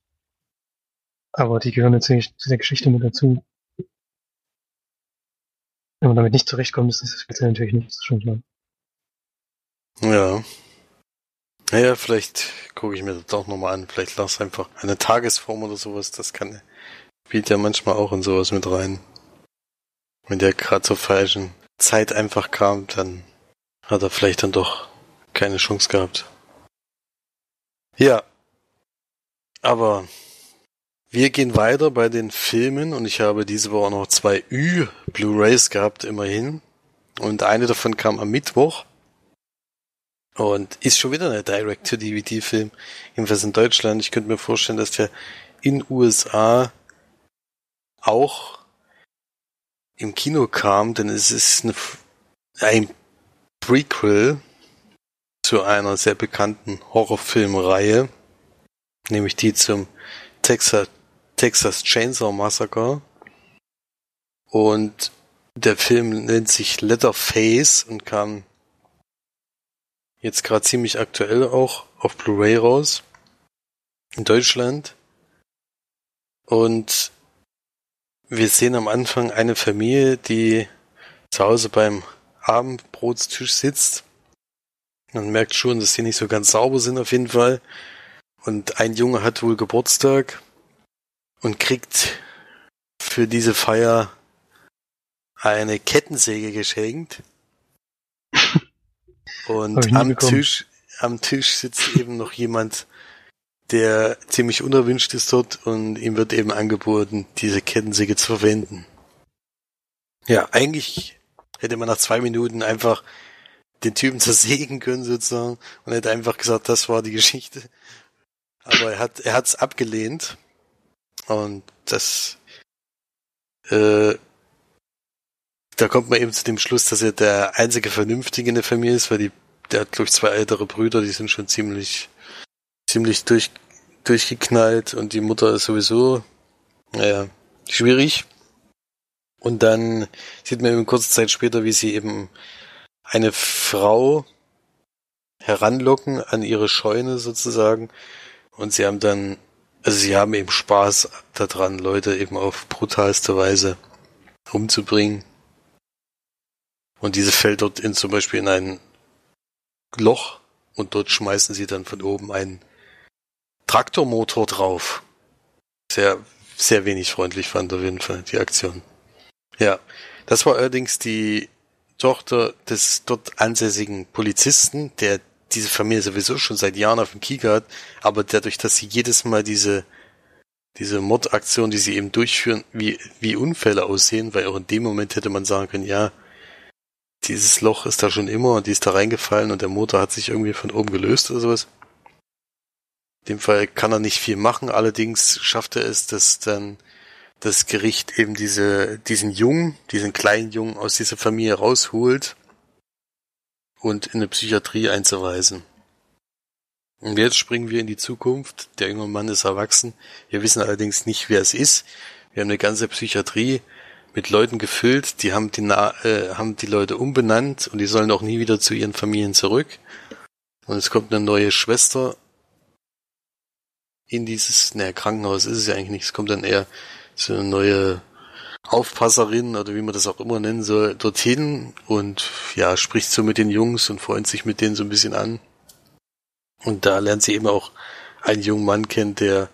Aber die gehören natürlich zu der Geschichte mit dazu. Wenn man damit nicht zurechtkommt, ist das jetzt natürlich nicht, das ist. Ja. Naja, vielleicht gucke ich mir das doch nochmal an. Vielleicht lass einfach eine Tagesform oder sowas. Das kann, spielt ja manchmal auch in sowas mit rein. Wenn der gerade zur falschen Zeit einfach kam, dann hat er vielleicht dann doch keine Chance gehabt. Ja. Aber wir gehen weiter bei den Filmen und ich habe diese Woche noch zwei Ü-Blu-rays gehabt, immerhin. Und eine davon kam am Mittwoch. Und ist schon wieder ein Direct-to-DVD-Film. Jedenfalls in Deutschland. Ich könnte mir vorstellen, dass der in USA auch im Kino kam, denn es ist eine, ein Prequel zu einer sehr bekannten Horrorfilmreihe, nämlich die zum Texas, Texas Chainsaw Massacre. Und der Film nennt sich Letterface und kam jetzt gerade ziemlich aktuell auch auf Blu-ray raus. In Deutschland. Und wir sehen am Anfang eine Familie, die zu Hause beim Abendbrotstisch sitzt. Man merkt schon, dass die nicht so ganz sauber sind auf jeden Fall. Und ein Junge hat wohl Geburtstag und kriegt für diese Feier eine Kettensäge geschenkt. Und am Tisch, am Tisch sitzt eben noch jemand, der ziemlich unerwünscht ist dort und ihm wird eben angeboten, diese Kettensäge zu verwenden. Ja, eigentlich hätte man nach zwei Minuten einfach den Typen zersägen können sozusagen und hätte einfach gesagt, das war die Geschichte. Aber er hat er hat's abgelehnt und das äh, da kommt man eben zu dem Schluss, dass er der einzige Vernünftige in der Familie ist, weil die der hat glaube ich zwei ältere Brüder, die sind schon ziemlich ziemlich durch durchgeknallt und die Mutter ist sowieso naja schwierig. Und dann sieht man eben kurze Zeit später, wie sie eben eine Frau heranlocken an ihre Scheune sozusagen. Und sie haben dann, also sie haben eben Spaß daran, Leute eben auf brutalste Weise umzubringen. Und diese fällt dort in, zum Beispiel in ein Loch und dort schmeißen sie dann von oben einen Traktormotor drauf. Sehr, sehr wenig freundlich fand auf jeden Fall die Aktion. Ja, das war allerdings die Tochter des dort ansässigen Polizisten, der diese Familie sowieso schon seit Jahren auf dem Kieker hat, aber dadurch, dass sie jedes Mal diese diese Mordaktion, die sie eben durchführen, wie, wie Unfälle aussehen, weil auch in dem Moment hätte man sagen können, ja, dieses Loch ist da schon immer und die ist da reingefallen und der Motor hat sich irgendwie von oben gelöst oder sowas. In dem Fall kann er nicht viel machen, allerdings schafft er es, dass dann das Gericht eben diese, diesen Jungen, diesen kleinen Jungen aus dieser Familie rausholt und in eine Psychiatrie einzuweisen. Und jetzt springen wir in die Zukunft. Der junge Mann ist erwachsen. Wir wissen allerdings nicht, wer es ist. Wir haben eine ganze Psychiatrie mit Leuten gefüllt, die haben die, äh, haben die Leute umbenannt und die sollen auch nie wieder zu ihren Familien zurück. Und es kommt eine neue Schwester in dieses, naja, Krankenhaus ist es ja eigentlich nicht, es kommt dann eher so eine neue Aufpasserin oder wie man das auch immer nennen soll, dorthin und ja, spricht so mit den Jungs und freut sich mit denen so ein bisschen an. Und da lernt sie eben auch einen jungen Mann kennen, der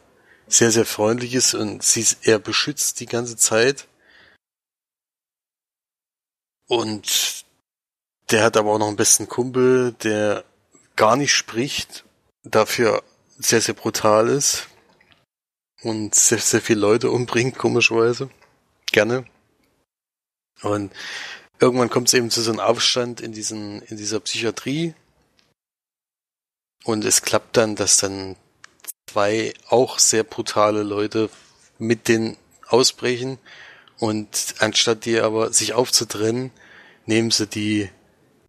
sehr, sehr freundlich ist und sie er beschützt die ganze Zeit. Und der hat aber auch noch einen besten Kumpel, der gar nicht spricht, dafür sehr, sehr brutal ist und sehr, sehr viele Leute umbringt, komischerweise. Gerne. Und irgendwann kommt es eben zu so einem Aufstand in diesen, in dieser Psychiatrie. Und es klappt dann, dass dann zwei auch sehr brutale Leute mit den ausbrechen. Und anstatt die aber sich aufzutrennen, nehmen sie die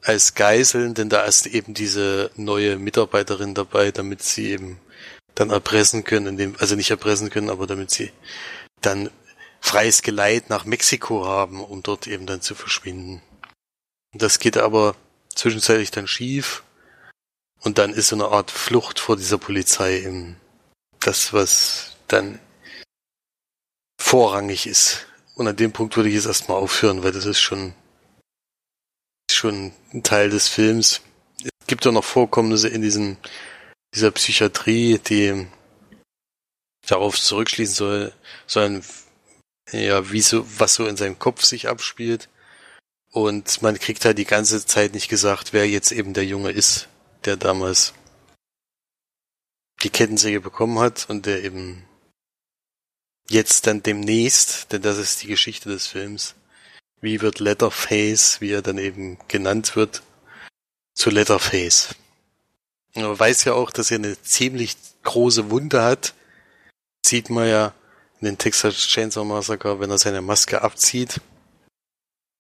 als Geiseln, denn da ist eben diese neue Mitarbeiterin dabei, damit sie eben dann erpressen können, indem, also nicht erpressen können, aber damit sie dann freies Geleit nach Mexiko haben, um dort eben dann zu verschwinden. Das geht aber zwischenzeitlich dann schief und dann ist so eine Art Flucht vor dieser Polizei eben das, was dann vorrangig ist. Und an dem Punkt würde ich jetzt erstmal aufhören, weil das ist schon, schon ein Teil des Films. Es gibt ja noch Vorkommnisse in diesen, dieser Psychiatrie, die darauf zurückschließen soll, sollen, ja, wie so, was so in seinem Kopf sich abspielt. Und man kriegt halt die ganze Zeit nicht gesagt, wer jetzt eben der Junge ist, der damals die Kettensäge bekommen hat und der eben jetzt dann demnächst, denn das ist die Geschichte des Films, wie wird Letterface, wie er dann eben genannt wird, zu Letterface. Man weiß ja auch, dass er eine ziemlich große Wunde hat. Sieht man ja in den Texas Chainsaw Massacre, wenn er seine Maske abzieht.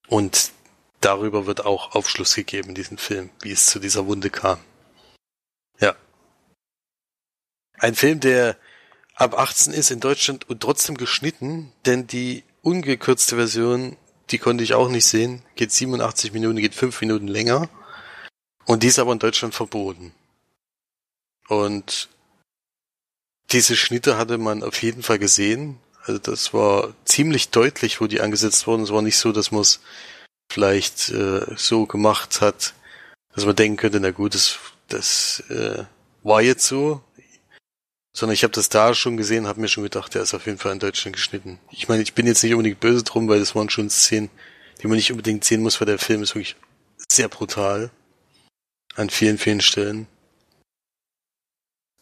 Und darüber wird auch Aufschluss gegeben in diesem Film, wie es zu dieser Wunde kam. Ja. Ein Film, der ab 18 ist in Deutschland und trotzdem geschnitten, denn die ungekürzte Version, die konnte ich auch nicht sehen, geht 87 Minuten, geht 5 Minuten länger. Und die ist aber in Deutschland verboten. Und diese Schnitte hatte man auf jeden Fall gesehen. Also das war ziemlich deutlich, wo die angesetzt wurden. Es war nicht so, dass man es vielleicht äh, so gemacht hat, dass man denken könnte, na gut, das, das äh, war jetzt so. Sondern ich habe das da schon gesehen, habe mir schon gedacht, der ist auf jeden Fall in Deutschland geschnitten. Ich meine, ich bin jetzt nicht unbedingt böse drum, weil das waren schon Szenen, die man nicht unbedingt sehen muss, weil der Film ist wirklich sehr brutal. An vielen, vielen Stellen.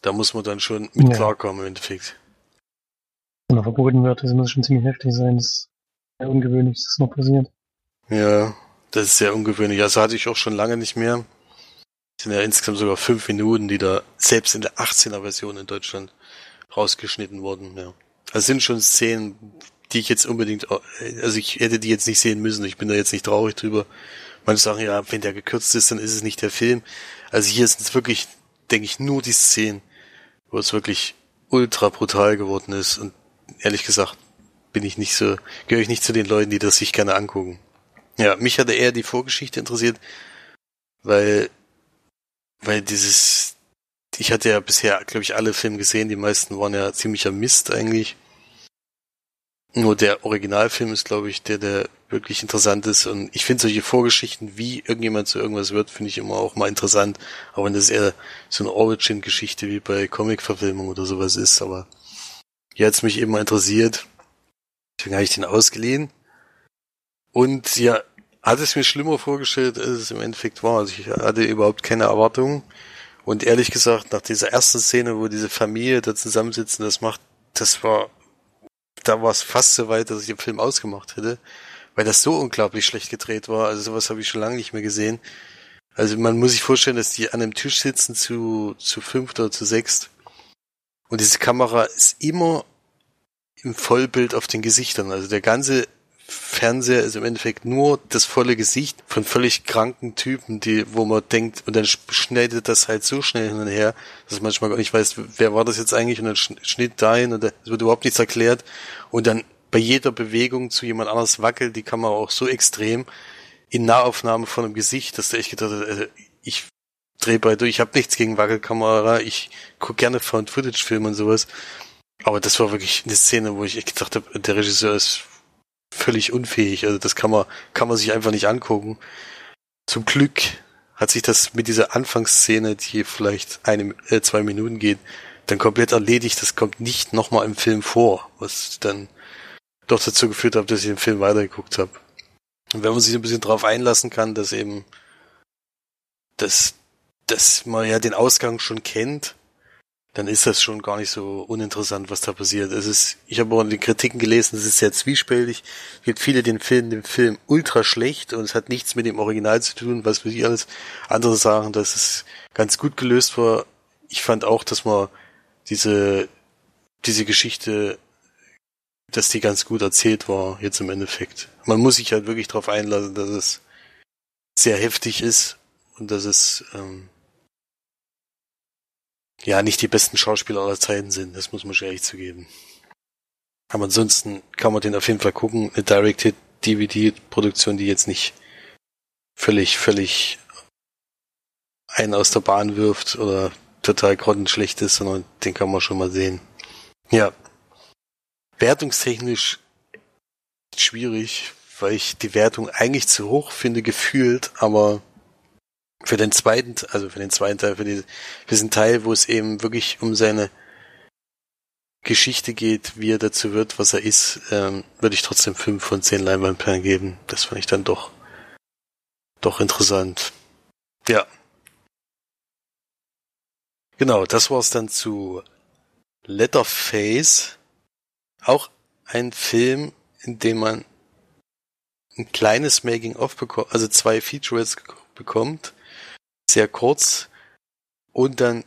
Da muss man dann schon mit ja. klarkommen im Endeffekt. Wenn er verboten wird, das muss schon ziemlich heftig sein. Das ist sehr ungewöhnlich, dass das noch passiert. Ja, das ist sehr ungewöhnlich. Also hatte ich auch schon lange nicht mehr. Das sind ja insgesamt sogar fünf Minuten, die da selbst in der 18er Version in Deutschland rausgeschnitten wurden. Ja. Das sind schon Szenen, die ich jetzt unbedingt, also ich hätte die jetzt nicht sehen müssen. Ich bin da jetzt nicht traurig drüber. Manche sagen, ja, wenn der gekürzt ist, dann ist es nicht der Film. Also hier sind es wirklich, denke ich, nur die Szenen, wo es wirklich ultra brutal geworden ist. Und ehrlich gesagt, bin ich nicht so, gehöre ich nicht zu den Leuten, die das sich gerne angucken. Ja, mich hatte eher die Vorgeschichte interessiert, weil, weil dieses, ich hatte ja bisher, glaube ich, alle Filme gesehen, die meisten waren ja ziemlicher Mist eigentlich. Nur der Originalfilm ist, glaube ich, der, der wirklich interessant ist. Und ich finde solche Vorgeschichten, wie irgendjemand zu irgendwas wird, finde ich immer auch mal interessant. Auch wenn das eher so eine Origin-Geschichte wie bei Comic-Verfilmung oder sowas ist. Aber hier hat's mich eben mal interessiert. Deswegen habe ich den ausgeliehen. Und ja, hatte es mir schlimmer vorgestellt, als es im Endeffekt war. Also ich hatte überhaupt keine Erwartungen. Und ehrlich gesagt, nach dieser ersten Szene, wo diese Familie da zusammensitzen, das macht, das war, da war es fast so weit, dass ich den Film ausgemacht hätte weil das so unglaublich schlecht gedreht war. Also sowas habe ich schon lange nicht mehr gesehen. Also man muss sich vorstellen, dass die an einem Tisch sitzen zu, zu fünft oder zu sechst. Und diese Kamera ist immer im Vollbild auf den Gesichtern. Also der ganze Fernseher ist im Endeffekt nur das volle Gesicht von völlig kranken Typen, die, wo man denkt, und dann schneidet das halt so schnell hin und her, dass man manchmal gar nicht weiß, wer war das jetzt eigentlich, und dann schnitt dahin, und es wird überhaupt nichts erklärt, und dann bei jeder Bewegung zu jemand anders wackelt die Kamera auch so extrem in Nahaufnahme von einem Gesicht, dass der echt gedacht hat, also ich drehe bei durch, ich habe nichts gegen Wackelkamera, ich gucke gerne Found-Footage-Filme und sowas. Aber das war wirklich eine Szene, wo ich echt gedacht habe, der Regisseur ist völlig unfähig. Also das kann man, kann man sich einfach nicht angucken. Zum Glück hat sich das mit dieser Anfangsszene, die vielleicht eine, äh, zwei Minuten geht, dann komplett erledigt. Das kommt nicht nochmal im Film vor, was dann doch dazu geführt hat, dass ich den Film weitergeguckt habe. Und wenn man sich ein bisschen drauf einlassen kann, dass eben, dass, dass man ja den Ausgang schon kennt dann ist das schon gar nicht so uninteressant, was da passiert. Es ist, ich habe auch in den Kritiken gelesen, es ist sehr zwiespältig. Es gibt viele, den Film, den Film ultra schlecht und es hat nichts mit dem Original zu tun, was für die alles. Andere sagen, dass es ganz gut gelöst war. Ich fand auch, dass man diese, diese Geschichte, dass die ganz gut erzählt war, jetzt im Endeffekt. Man muss sich halt wirklich darauf einlassen, dass es sehr heftig ist und dass es, ähm, ja nicht die besten Schauspieler aller Zeiten sind, das muss man schon ehrlich zugeben. Aber ansonsten kann man den auf jeden Fall gucken. Eine Directed DVD-Produktion, die jetzt nicht völlig, völlig einen aus der Bahn wirft oder total grottenschlecht ist, sondern den kann man schon mal sehen. Ja. Wertungstechnisch schwierig, weil ich die Wertung eigentlich zu hoch finde, gefühlt, aber für den zweiten, also für den zweiten Teil, für, die, für diesen Teil, wo es eben wirklich um seine Geschichte geht, wie er dazu wird, was er ist, ähm, würde ich trotzdem fünf von zehn Leinwandperlen geben. Das fand ich dann doch, doch interessant. Ja. Genau, das war's dann zu Letterface. Auch ein Film, in dem man ein kleines Making-of bekommt, also zwei Features bekommt sehr kurz und dann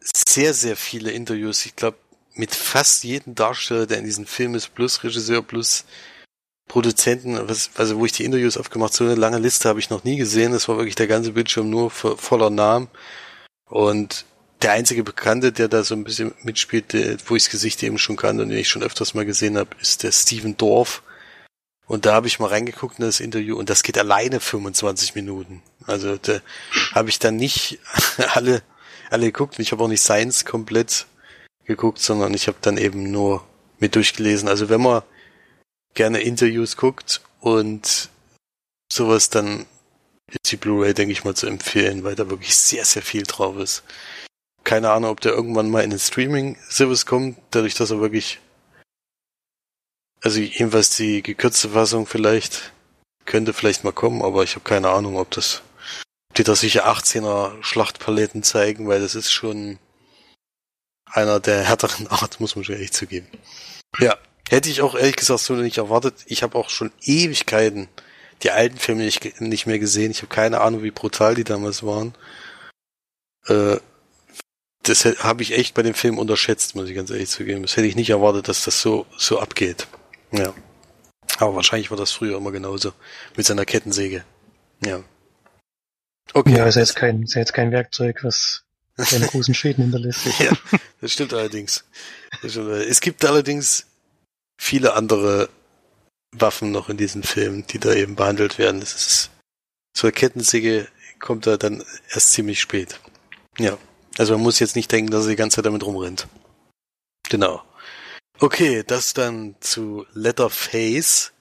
sehr, sehr viele Interviews. Ich glaube, mit fast jedem Darsteller, der in diesem Film ist, plus Regisseur, plus Produzenten, was, also wo ich die Interviews aufgemacht, so eine lange Liste habe ich noch nie gesehen. Das war wirklich der ganze Bildschirm nur voller Namen. Und der einzige Bekannte, der da so ein bisschen mitspielt, der, wo ich das Gesicht eben schon kannte und den ich schon öfters mal gesehen habe, ist der Steven Dorf. Und da habe ich mal reingeguckt in das Interview und das geht alleine 25 Minuten. Also da habe ich dann nicht alle alle geguckt. Ich habe auch nicht Science komplett geguckt, sondern ich habe dann eben nur mit durchgelesen. Also wenn man gerne Interviews guckt und sowas, dann ist die Blu-ray, denke ich mal, zu empfehlen, weil da wirklich sehr, sehr viel drauf ist. Keine Ahnung, ob der irgendwann mal in den Streaming-Service kommt, dadurch, dass er wirklich also jedenfalls die gekürzte Fassung vielleicht könnte vielleicht mal kommen, aber ich habe keine Ahnung, ob das ob die da sicher 18er Schlachtpaletten zeigen, weil das ist schon einer der härteren Art, muss man schon ehrlich zugeben. Ja, hätte ich auch ehrlich gesagt so nicht erwartet. Ich habe auch schon Ewigkeiten die alten Filme nicht, nicht mehr gesehen. Ich habe keine Ahnung, wie brutal die damals waren. Äh, das habe ich echt bei dem Film unterschätzt, muss ich ganz ehrlich zugeben. Das hätte ich nicht erwartet, dass das so so abgeht. Ja. Aber wahrscheinlich war das früher immer genauso. Mit seiner Kettensäge. Ja. Okay. Ja, ist jetzt kein, ist jetzt kein Werkzeug, was keine großen Schäden hinterlässt. ja, das stimmt allerdings. Das stimmt. Es gibt allerdings viele andere Waffen noch in diesem Film, die da eben behandelt werden. Das ist, zur Kettensäge kommt er dann erst ziemlich spät. Ja. Also man muss jetzt nicht denken, dass er die ganze Zeit damit rumrennt. Genau. Okay, das dann zu Letterface.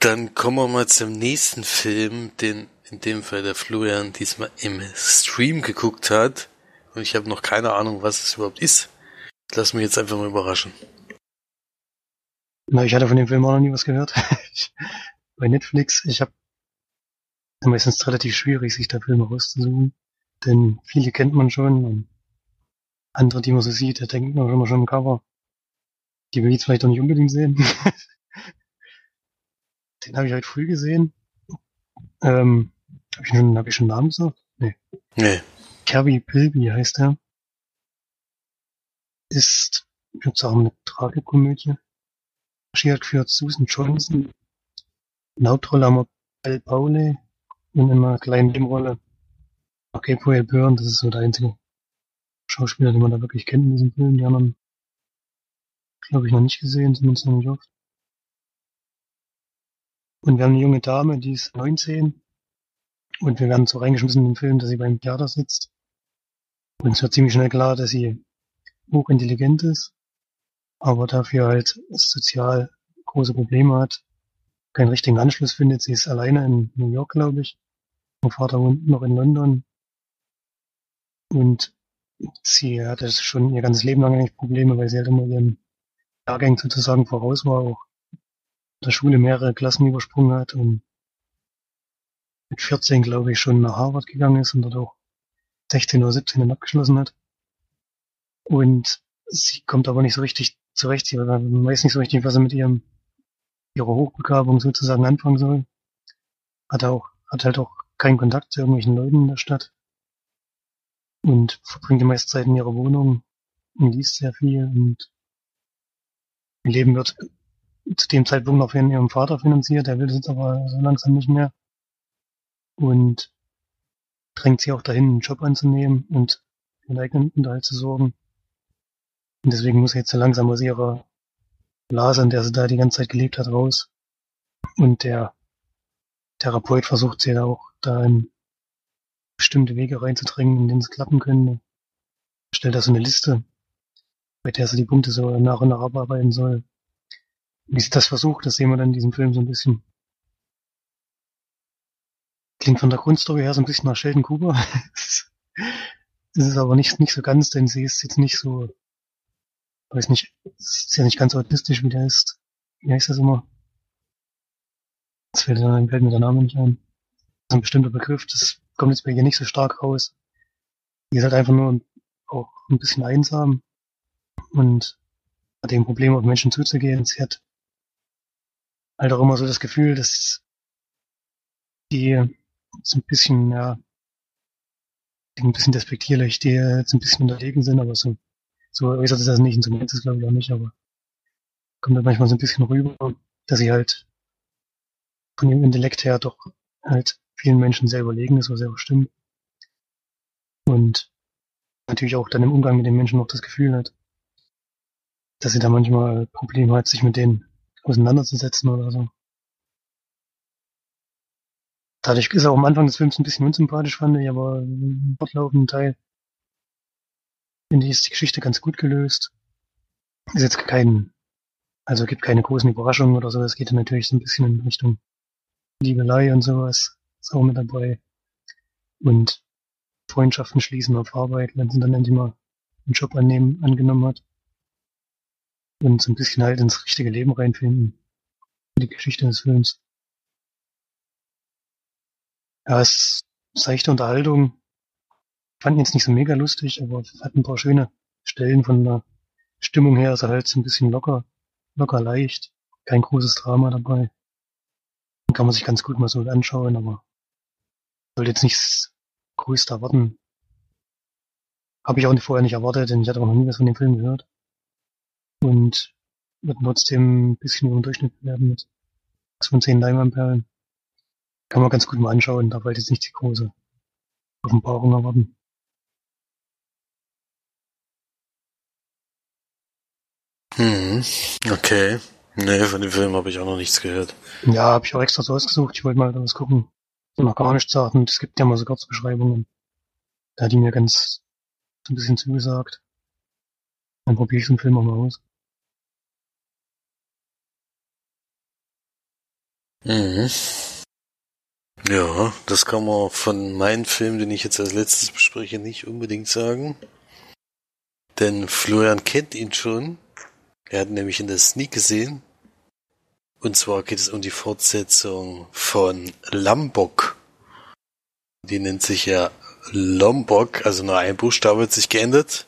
Dann kommen wir mal zum nächsten Film, den in dem Fall der Florian diesmal im Stream geguckt hat. Und ich habe noch keine Ahnung, was es überhaupt ist. Lass mich jetzt einfach mal überraschen. Na, ich hatte von dem Film auch noch nie was gehört. Bei Netflix, ich habe meistens relativ schwierig, sich da Filme rauszusuchen. Denn viele kennt man schon und andere, die man so sieht, da denkt man immer schon im Cover. Die will ich jetzt vielleicht doch nicht unbedingt sehen. Den habe ich heute früh gesehen. Ähm, habe ich, schon, hab ich schon einen Namen gesagt? Nee. Nee. Kirby Pilby heißt er. Ist, ich würde sagen, eine Tragikomödie. Regie hat geführt Susan Johnson. Hauptrolle haben wir Belle Paule und in einer kleinen Nebenrolle Gabriel Byrne. Das ist so der einzige Schauspieler, den man da wirklich kennt in diesem Film. Die anderen glaube ich, noch nicht gesehen, zumindest noch nicht oft. Und wir haben eine junge Dame, die ist 19. Und wir werden so reingeschmissen in den Film, dass sie beim Theater sitzt. Und es wird ziemlich schnell klar, dass sie hochintelligent ist, aber dafür halt sozial große Probleme hat, keinen richtigen Anschluss findet. Sie ist alleine in New York, glaube ich. Mein Vater wohnt noch in London. Und sie hatte schon ihr ganzes Leben lang eigentlich Probleme, weil sie halt immer ihren Jahrgang sozusagen voraus war, auch der Schule mehrere Klassen übersprungen hat und mit 14, glaube ich, schon nach Harvard gegangen ist und dort auch 16 oder 17 dann abgeschlossen hat. Und sie kommt aber nicht so richtig zurecht. Sie weiß nicht so richtig, was sie mit ihrem, ihrer Hochbegabung sozusagen anfangen soll. Hat auch, hat halt auch keinen Kontakt zu irgendwelchen Leuten in der Stadt. Und verbringt die meiste Zeit in ihrer Wohnung und liest sehr viel und ihr Leben wird zu dem Zeitpunkt noch von ihrem Vater finanziert, der will das jetzt aber so langsam nicht mehr. Und drängt sie auch dahin, einen Job anzunehmen und für den eigenen Unterhalt zu sorgen. Und deswegen muss sie jetzt so langsam aus ihrer Blase, in der sie da die ganze Zeit gelebt hat, raus. Und der Therapeut versucht sie da auch da bestimmte Wege reinzudrängen, in denen es klappen könnte. Stellt da so eine Liste, bei der sie die Punkte so nach und nach abarbeiten soll. Wie sie das versucht, das sehen wir dann in diesem Film so ein bisschen. Klingt von der Grundstory her so ein bisschen nach Sheldon Cooper. Das ist aber nicht, nicht so ganz, denn sie ist jetzt nicht so, weiß nicht, ist ja nicht ganz autistisch, wie der ist. Wie heißt das immer? Das fällt, fällt mir der Name nicht ein. Das ist ein bestimmter Begriff, das kommt jetzt bei ihr nicht so stark raus. Die ist halt einfach nur auch ein bisschen einsam und hat eben Probleme, auf Menschen zuzugehen. Sie hat halt auch immer so das Gefühl, dass die so ein bisschen, ja, ein bisschen despektierlich, die jetzt ein bisschen unterlegen sind, aber so, so äußert es das nicht und so meint es glaube ich auch nicht, aber kommt da manchmal so ein bisschen rüber, dass sie halt von ihrem Intellekt her doch halt vielen Menschen sehr überlegen ist, was ja auch stimmt. Und natürlich auch dann im Umgang mit den Menschen noch das Gefühl hat, dass sie da manchmal Probleme hat, sich mit denen auseinanderzusetzen oder so. Dadurch ist er auch am Anfang des Films ein bisschen unsympathisch, fand ich, aber im fortlaufenden Teil finde ich, ist die Geschichte ganz gut gelöst. Ist jetzt kein, also gibt keine großen Überraschungen oder so, es geht dann natürlich so ein bisschen in Richtung Liebelei und sowas, ist auch mit dabei. Und Freundschaften schließen auf Arbeit, wenn sie dann endlich mal einen Job annehmen, angenommen hat. Und so ein bisschen halt ins richtige Leben reinfinden. Die Geschichte des Films. Ja, es ist seichte Unterhaltung. Fand jetzt nicht so mega lustig, aber hat ein paar schöne Stellen von der Stimmung her. Er halt so ein bisschen locker, locker leicht. Kein großes Drama dabei. Kann man sich ganz gut mal so anschauen, aber sollte jetzt nichts Größtes erwarten. Habe ich auch vorher nicht erwartet, denn ich hatte auch noch nie was von dem Film gehört. Und wird trotzdem ein bisschen über den Durchschnitt werden mit 6 von 10 Leinwandperlen. Kann man ganz gut mal anschauen, da wollte jetzt nicht die große Offenbarung erwarten. Hm, okay. Nee, von dem Film habe ich auch noch nichts gehört. Ja, habe ich auch extra so ausgesucht. Ich wollte mal was gucken. Noch gar nichts sagen. Und es gibt ja mal so Kurzbeschreibungen. Da hat die mir ganz so ein bisschen zugesagt. Dann probiere ich den Film auch mal aus. Mhm. Ja, das kann man von meinem Film, den ich jetzt als letztes bespreche, nicht unbedingt sagen. Denn Florian kennt ihn schon. Er hat nämlich in der Sneak gesehen. Und zwar geht es um die Fortsetzung von Lambok. Die nennt sich ja Lombok, also nur ein Buchstabe hat sich geändert.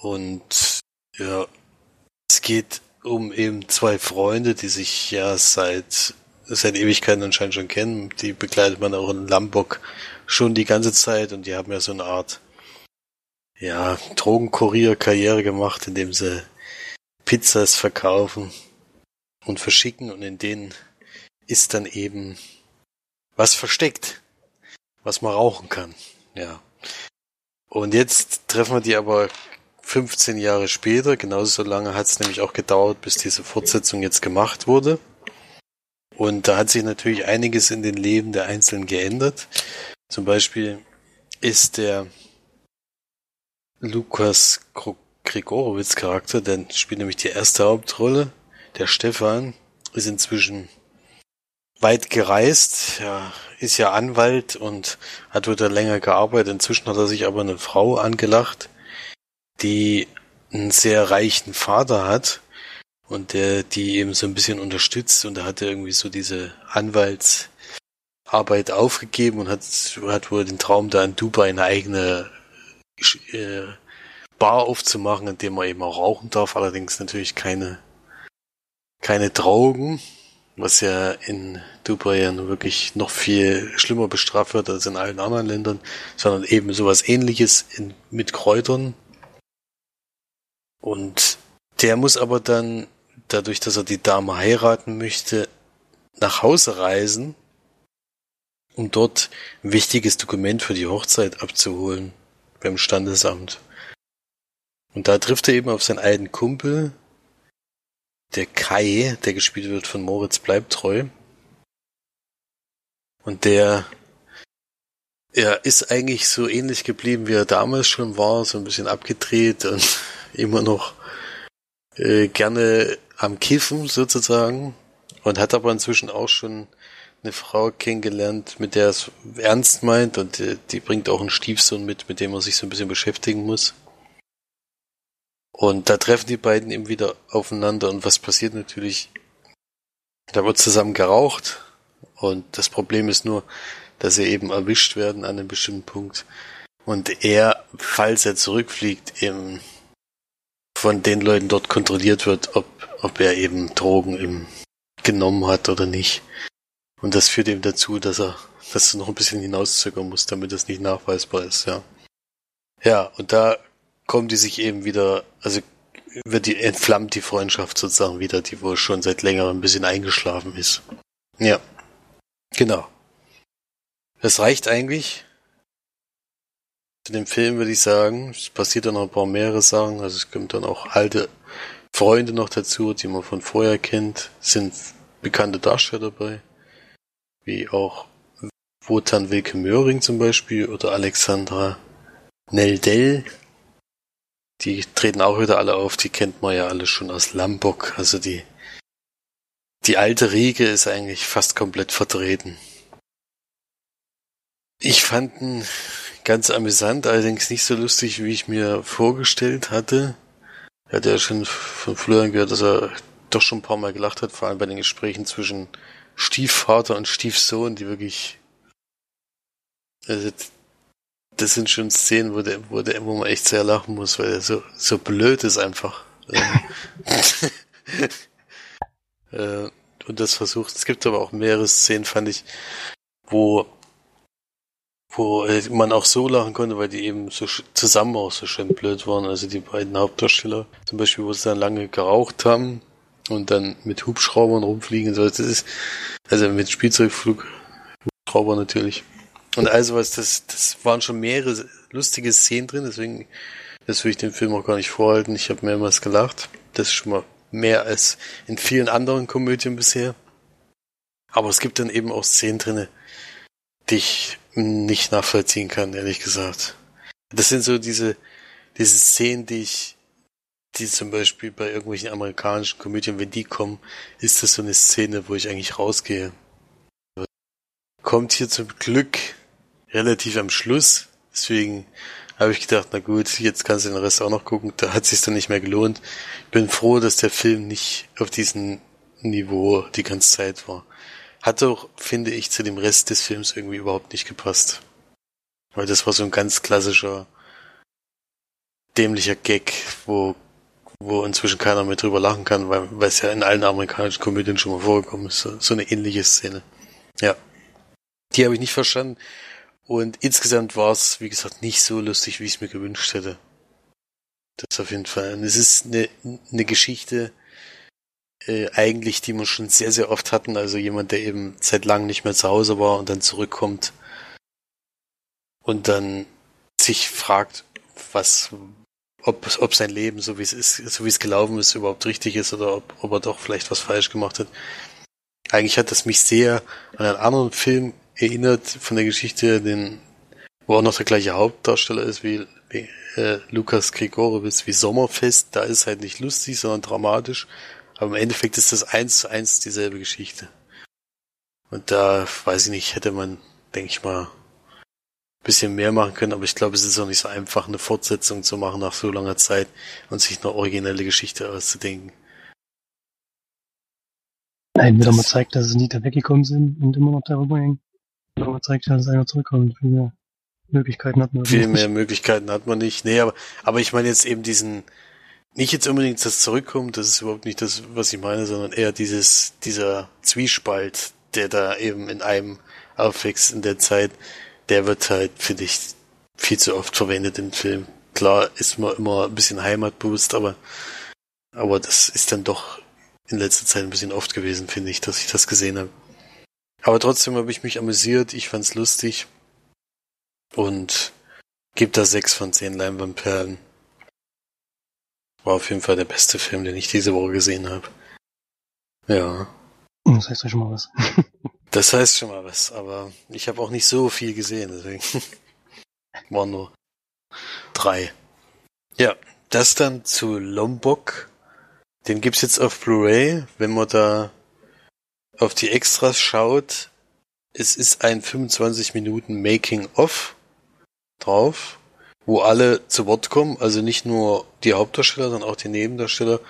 Und ja, es geht um eben zwei Freunde, die sich ja seit seit Ewigkeiten anscheinend schon kennen. Die begleitet man auch in Lambok schon die ganze Zeit und die haben ja so eine Art ja, Drogenkurier-Karriere gemacht, indem sie Pizzas verkaufen und verschicken und in denen ist dann eben was versteckt, was man rauchen kann. Ja. Und jetzt treffen wir die aber 15 Jahre später, genauso so lange hat es nämlich auch gedauert, bis diese Fortsetzung jetzt gemacht wurde. Und da hat sich natürlich einiges in den Leben der Einzelnen geändert. Zum Beispiel ist der Lukas Grigorowitz Charakter, der spielt nämlich die erste Hauptrolle. Der Stefan ist inzwischen weit gereist, ja, ist ja Anwalt und hat wieder länger gearbeitet. Inzwischen hat er sich aber eine Frau angelacht, die einen sehr reichen Vater hat und der die eben so ein bisschen unterstützt. Und er irgendwie so diese Anwaltsarbeit aufgegeben und hat, hat wohl den Traum da in Dubai eine eigene äh, Bar aufzumachen, in dem man eben auch rauchen darf, allerdings natürlich keine, keine Drogen, was ja in Dubai ja nur wirklich noch viel schlimmer bestraft wird als in allen anderen Ländern, sondern eben sowas ähnliches in, mit Kräutern. Und der muss aber dann, dadurch, dass er die Dame heiraten möchte, nach Hause reisen, um dort ein wichtiges Dokument für die Hochzeit abzuholen beim Standesamt. Und da trifft er eben auf seinen alten Kumpel, der Kai, der gespielt wird von Moritz Bleibtreu. Und der, er ist eigentlich so ähnlich geblieben, wie er damals schon war, so ein bisschen abgedreht und immer noch äh, gerne am Kiffen sozusagen und hat aber inzwischen auch schon eine Frau kennengelernt, mit der es ernst meint und die, die bringt auch einen Stiefsohn mit, mit dem er sich so ein bisschen beschäftigen muss. Und da treffen die beiden eben wieder aufeinander und was passiert natürlich? Da wird zusammen geraucht und das Problem ist nur, dass sie eben erwischt werden an einem bestimmten Punkt und er, falls er zurückfliegt, eben von den Leuten dort kontrolliert wird, ob, ob er eben Drogen im, genommen hat oder nicht. Und das führt eben dazu, dass er, dass er noch ein bisschen hinauszögern muss, damit das nicht nachweisbar ist, ja. Ja, und da kommen die sich eben wieder, also wird die, entflammt die Freundschaft sozusagen wieder, die wohl schon seit längerem ein bisschen eingeschlafen ist. Ja. Genau. Das reicht eigentlich. Zu dem Film würde ich sagen, es passiert dann noch ein paar mehrere Sachen, also es kommt dann auch alte Freunde noch dazu, die man von vorher kennt, sind bekannte Darsteller dabei, wie auch Wotan Wilke Möhring zum Beispiel oder Alexandra Neldell, die treten auch wieder alle auf, die kennt man ja alle schon aus Lambok. Also die, die alte Riege ist eigentlich fast komplett vertreten. Ich fand ihn ganz amüsant, allerdings nicht so lustig, wie ich mir vorgestellt hatte. Er hat ja schon von Florian gehört, dass er doch schon ein paar Mal gelacht hat, vor allem bei den Gesprächen zwischen Stiefvater und Stiefsohn, die wirklich also das sind schon Szenen, wo, der, wo, der, wo man echt sehr lachen muss, weil er so, so blöd ist einfach. äh, und das versucht. Es gibt aber auch mehrere Szenen, fand ich, wo, wo man auch so lachen konnte, weil die eben so zusammen auch so schön blöd waren. Also die beiden Hauptdarsteller, zum Beispiel, wo sie dann lange geraucht haben und dann mit Hubschraubern rumfliegen. So, das ist, also mit Spielzeugflug, Hubschrauber natürlich. Und also was, das, das waren schon mehrere lustige Szenen drin, deswegen, das will ich den Film auch gar nicht vorhalten. Ich habe mehrmals gelacht. Das ist schon mal mehr als in vielen anderen Komödien bisher. Aber es gibt dann eben auch Szenen drinne, die ich nicht nachvollziehen kann, ehrlich gesagt. Das sind so diese, diese Szenen, die ich, die zum Beispiel bei irgendwelchen amerikanischen Komödien, wenn die kommen, ist das so eine Szene, wo ich eigentlich rausgehe. Kommt hier zum Glück relativ am Schluss. Deswegen habe ich gedacht, na gut, jetzt kannst du den Rest auch noch gucken. Da hat sich dann nicht mehr gelohnt. Ich bin froh, dass der Film nicht auf diesem Niveau die ganze Zeit war. Hat auch, finde ich, zu dem Rest des Films irgendwie überhaupt nicht gepasst. Weil das war so ein ganz klassischer, dämlicher Gag, wo, wo inzwischen keiner mehr drüber lachen kann, weil, weil es ja in allen amerikanischen Komödien schon mal vorgekommen ist. So, so eine ähnliche Szene. Ja. Die habe ich nicht verstanden. Und insgesamt war es, wie gesagt, nicht so lustig, wie ich es mir gewünscht hätte. Das auf jeden Fall. Und es ist eine, eine Geschichte, äh, eigentlich, die wir schon sehr, sehr oft hatten. Also jemand, der eben seit langem nicht mehr zu Hause war und dann zurückkommt und dann sich fragt, was, ob, ob sein Leben, so wie es ist, so wie es gelaufen ist, überhaupt richtig ist oder ob, ob er doch vielleicht was falsch gemacht hat. Eigentlich hat das mich sehr an einen anderen Film erinnert von der Geschichte, den, wo auch noch der gleiche Hauptdarsteller ist wie, wie äh, Lukas Grigorowitz, wie Sommerfest. Da ist halt nicht lustig, sondern dramatisch. Aber im Endeffekt ist das eins zu eins dieselbe Geschichte. Und da, weiß ich nicht, hätte man, denke ich mal, ein bisschen mehr machen können, aber ich glaube, es ist auch nicht so einfach, eine Fortsetzung zu machen nach so langer Zeit und sich eine originelle Geschichte auszudenken. Nein, wieder mal zeigt, dass sie nicht da weggekommen sind und immer noch darüber hängen. Aber zeigt ja, dass einer zurückkommt. Ja. Möglichkeiten hat man Viel nicht. mehr Möglichkeiten hat man nicht. Nee, aber, aber ich meine jetzt eben diesen, nicht jetzt unbedingt das Zurückkommen, das ist überhaupt nicht das, was ich meine, sondern eher dieses, dieser Zwiespalt, der da eben in einem aufwächst in der Zeit, der wird halt, finde ich, viel zu oft verwendet im Film. Klar ist man immer ein bisschen heimatbewusst, aber, aber das ist dann doch in letzter Zeit ein bisschen oft gewesen, finde ich, dass ich das gesehen habe. Aber trotzdem habe ich mich amüsiert, ich fand's lustig und gebe da sechs von zehn Leinwandperlen. War auf jeden Fall der beste Film, den ich diese Woche gesehen habe. Ja. Das heißt ja schon mal was. Das heißt schon mal was, aber ich habe auch nicht so viel gesehen, deswegen waren nur drei. Ja, das dann zu Lombok. Den gibt's jetzt auf Blu-ray, wenn man da auf die Extras schaut. Es ist ein 25 Minuten Making of drauf, wo alle zu Wort kommen, also nicht nur die Hauptdarsteller, sondern auch die Nebendarsteller.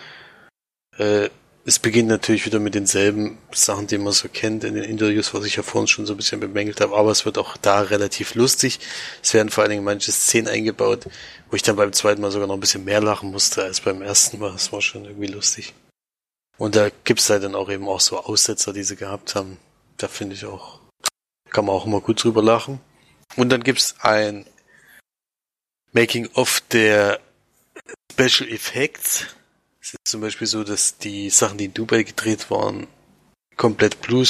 Äh, es beginnt natürlich wieder mit denselben Sachen, die man so kennt in den Interviews, was ich ja vorhin schon so ein bisschen bemängelt habe, aber es wird auch da relativ lustig. Es werden vor allen Dingen manche Szenen eingebaut, wo ich dann beim zweiten Mal sogar noch ein bisschen mehr lachen musste als beim ersten Mal. Das war schon irgendwie lustig. Und da gibt's halt dann auch eben auch so Aussetzer, die sie gehabt haben. Da finde ich auch, kann man auch immer gut drüber lachen. Und dann gibt's ein Making-of der Special Effects. Es ist zum Beispiel so, dass die Sachen, die in Dubai gedreht waren, komplett Blue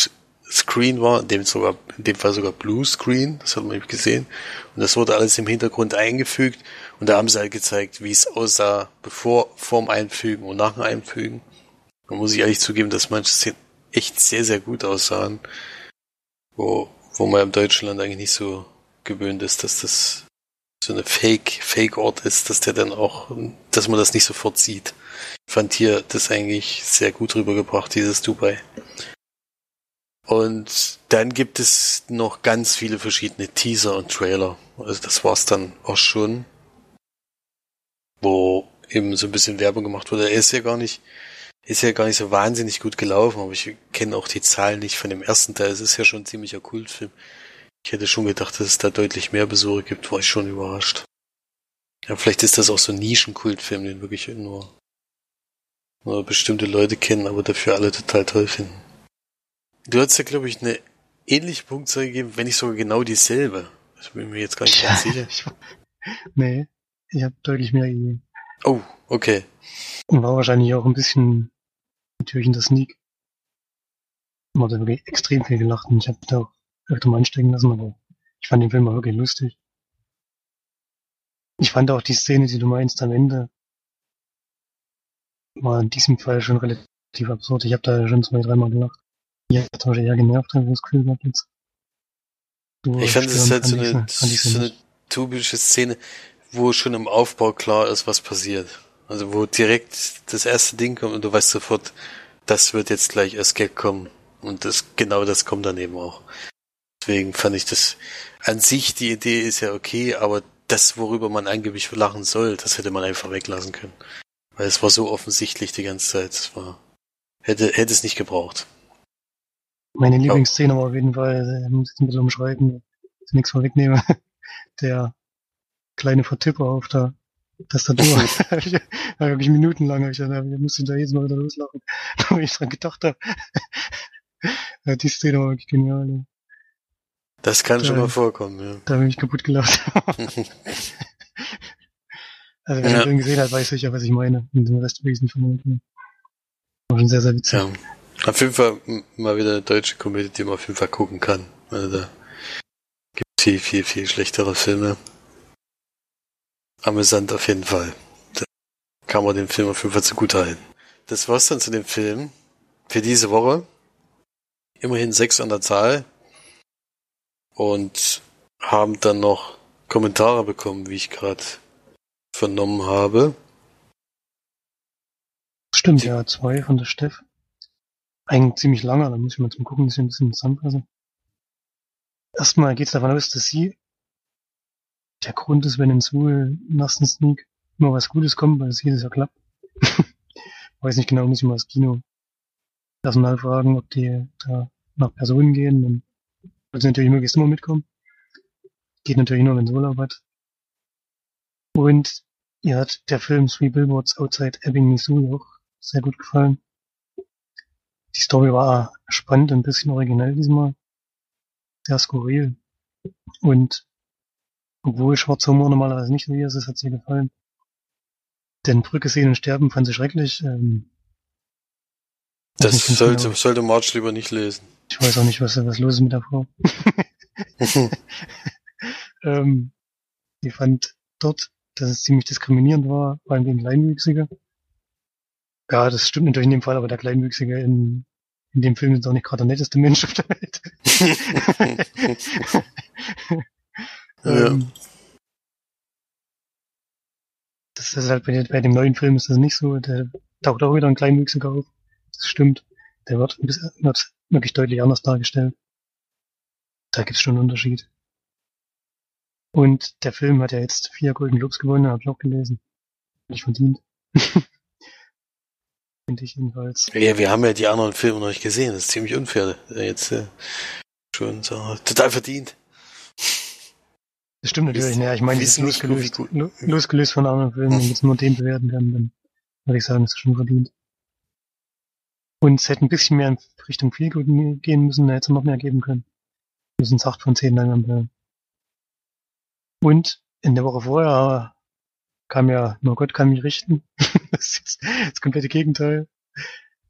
Screen war, in dem, sogar, in dem Fall sogar Blue Screen, das hat man eben gesehen. Und das wurde alles im Hintergrund eingefügt. Und da haben sie halt gezeigt, wie es aussah, bevor, vorm Einfügen und nach dem Einfügen. Da muss ich ehrlich zugeben, dass manche Szenen echt sehr, sehr gut aussahen. Wo, wo man im Deutschland eigentlich nicht so gewöhnt ist, dass das so eine Fake, Fake-Ort ist, dass der dann auch, dass man das nicht sofort sieht. Ich fand hier das eigentlich sehr gut rübergebracht, dieses Dubai. Und dann gibt es noch ganz viele verschiedene Teaser und Trailer. Also das war's dann auch schon. Wo eben so ein bisschen Werbung gemacht wurde. Er ist ja gar nicht, ist ja gar nicht so wahnsinnig gut gelaufen, aber ich kenne auch die Zahlen nicht von dem ersten Teil. Es ist ja schon ein ziemlicher Kultfilm. Ich hätte schon gedacht, dass es da deutlich mehr Besucher gibt, war ich schon überrascht. Ja, vielleicht ist das auch so ein Nischenkultfilm, den wirklich nur, nur bestimmte Leute kennen, aber dafür alle total toll finden. Du hast ja, glaube ich, eine ähnliche Punktzahl gegeben, wenn nicht sogar genau dieselbe. Ich bin mir jetzt gar nicht ganz sicher. Ich, nee, ich habe deutlich mehr gegeben. Oh, okay. Und war wahrscheinlich auch ein bisschen natürlich in der Sneak. Man hat da wirklich extrem viel gelacht und ich habe da auch öfter mal anstecken lassen, aber ich fand den Film auch wirklich lustig. Ich fand auch die Szene, die du meinst am Ende, war in diesem Fall schon relativ absurd. Ich habe da schon zwei, dreimal gelacht. Ja, hat wahrscheinlich eher genervt, habe ich das Gefühl gehabt jetzt. So Ich fand, es halt so eine, so eine typische Szene, wo schon im Aufbau klar ist, was passiert. Also wo direkt das erste Ding kommt und du weißt sofort, das wird jetzt gleich Gag kommen. Und das, genau das kommt dann eben auch. Deswegen fand ich das, an sich, die Idee ist ja okay, aber das, worüber man angeblich lachen soll, das hätte man einfach weglassen können. Weil es war so offensichtlich die ganze Zeit. Es war, hätte, hätte es nicht gebraucht. Meine Lieblingsszene war auf jeden Fall, äh, muss ich ein bisschen umschreiben, dass ich nichts vorwegnehme, der kleine Vertipper auf der Tastatur. Da hab ich da hab ich minutenlang, hab ich, ich musste da jedes Mal wieder loslachen, weil ich dran gedacht habe. Ja, die Szene war wirklich genial. Ja. Das kann schon Ja. mal vorkommen, Da habe ich mich kaputt gelacht. ja. also wer Ja. den Film gesehen hat, weiß sicher, was ich meine. Und den Rest will ich nicht vermuten. War schon sehr, sehr witzig. Ja. Auf jeden Fall mal wieder eine deutsche Komödie, die man auf jeden Fall gucken kann. Also da gibt es viel, viel, viel schlechtere Filme. Amüsant auf jeden Fall. Da kann man den Film auf jeden Fall zugute halten. Das war's dann zu dem Film für diese Woche. Immerhin sechs an der Zahl. Und haben dann noch Kommentare bekommen, wie ich gerade vernommen habe. Stimmt, ja, zwei von der Steff. Eigentlich ziemlich langer, da muss ich mal zum Gucken, dass ich ein bisschen zusammenfasse. Erstmal geht es davon aus, dass sie der Grund ist, wenn in Seoul nach dem Sneak immer was Gutes kommt, weil es jedes Jahr klappt. Weiß nicht genau, muss ich mal das Kino Personal fragen, ob die da nach Personen gehen, dann wird sie natürlich möglichst immer mitkommen. geht natürlich nur, wenn es Urlaub hat. Und ihr hat der Film Three Billboards Outside Ebbing, Missouri auch sehr gut gefallen. Die Story war spannend, ein bisschen originell diesmal. Sehr skurril. Und obwohl schwarzer Humor normalerweise nicht so es ist, hat sie gefallen. Denn Brücke sehen und sterben fand sie schrecklich. Ähm, das sollte, genau. sollte March lieber nicht lesen. Ich weiß auch nicht, was, was los ist mit der Frau. ähm, die fand dort, dass es ziemlich diskriminierend war, vor allem gegen Kleinwüchsige. Ja, das stimmt natürlich in dem Fall, aber der Kleinwüchsige in, in dem Film ist auch nicht gerade der netteste Mensch auf der Welt. ja. ähm, das ist halt bei, bei, dem neuen Film ist das nicht so. Der taucht auch wieder ein Kleinwüchsiger auf. Das stimmt. Der wird, wird wirklich deutlich anders dargestellt. Da gibt's schon einen Unterschied. Und der Film hat ja jetzt vier Golden Globes gewonnen, habe ich auch gelesen. Nicht verdient. Finde ich jedenfalls. Ja, wir haben ja die anderen Filme noch nicht gesehen. Das ist ziemlich unfair. Jetzt äh, schon so total verdient. Das stimmt natürlich. Ja, ich meine, losgelöst, losgelöst von anderen Filmen, wenn wir jetzt nur den bewerten können, dann würde ich sagen, ist schon verdient. Und es hätte ein bisschen mehr in Richtung Feelgood gehen müssen, da hätte es noch mehr geben können. Wir sind 8 von 10 lang Und in der Woche vorher kam ja, nur Gott kann mich richten. das ist das komplette Gegenteil.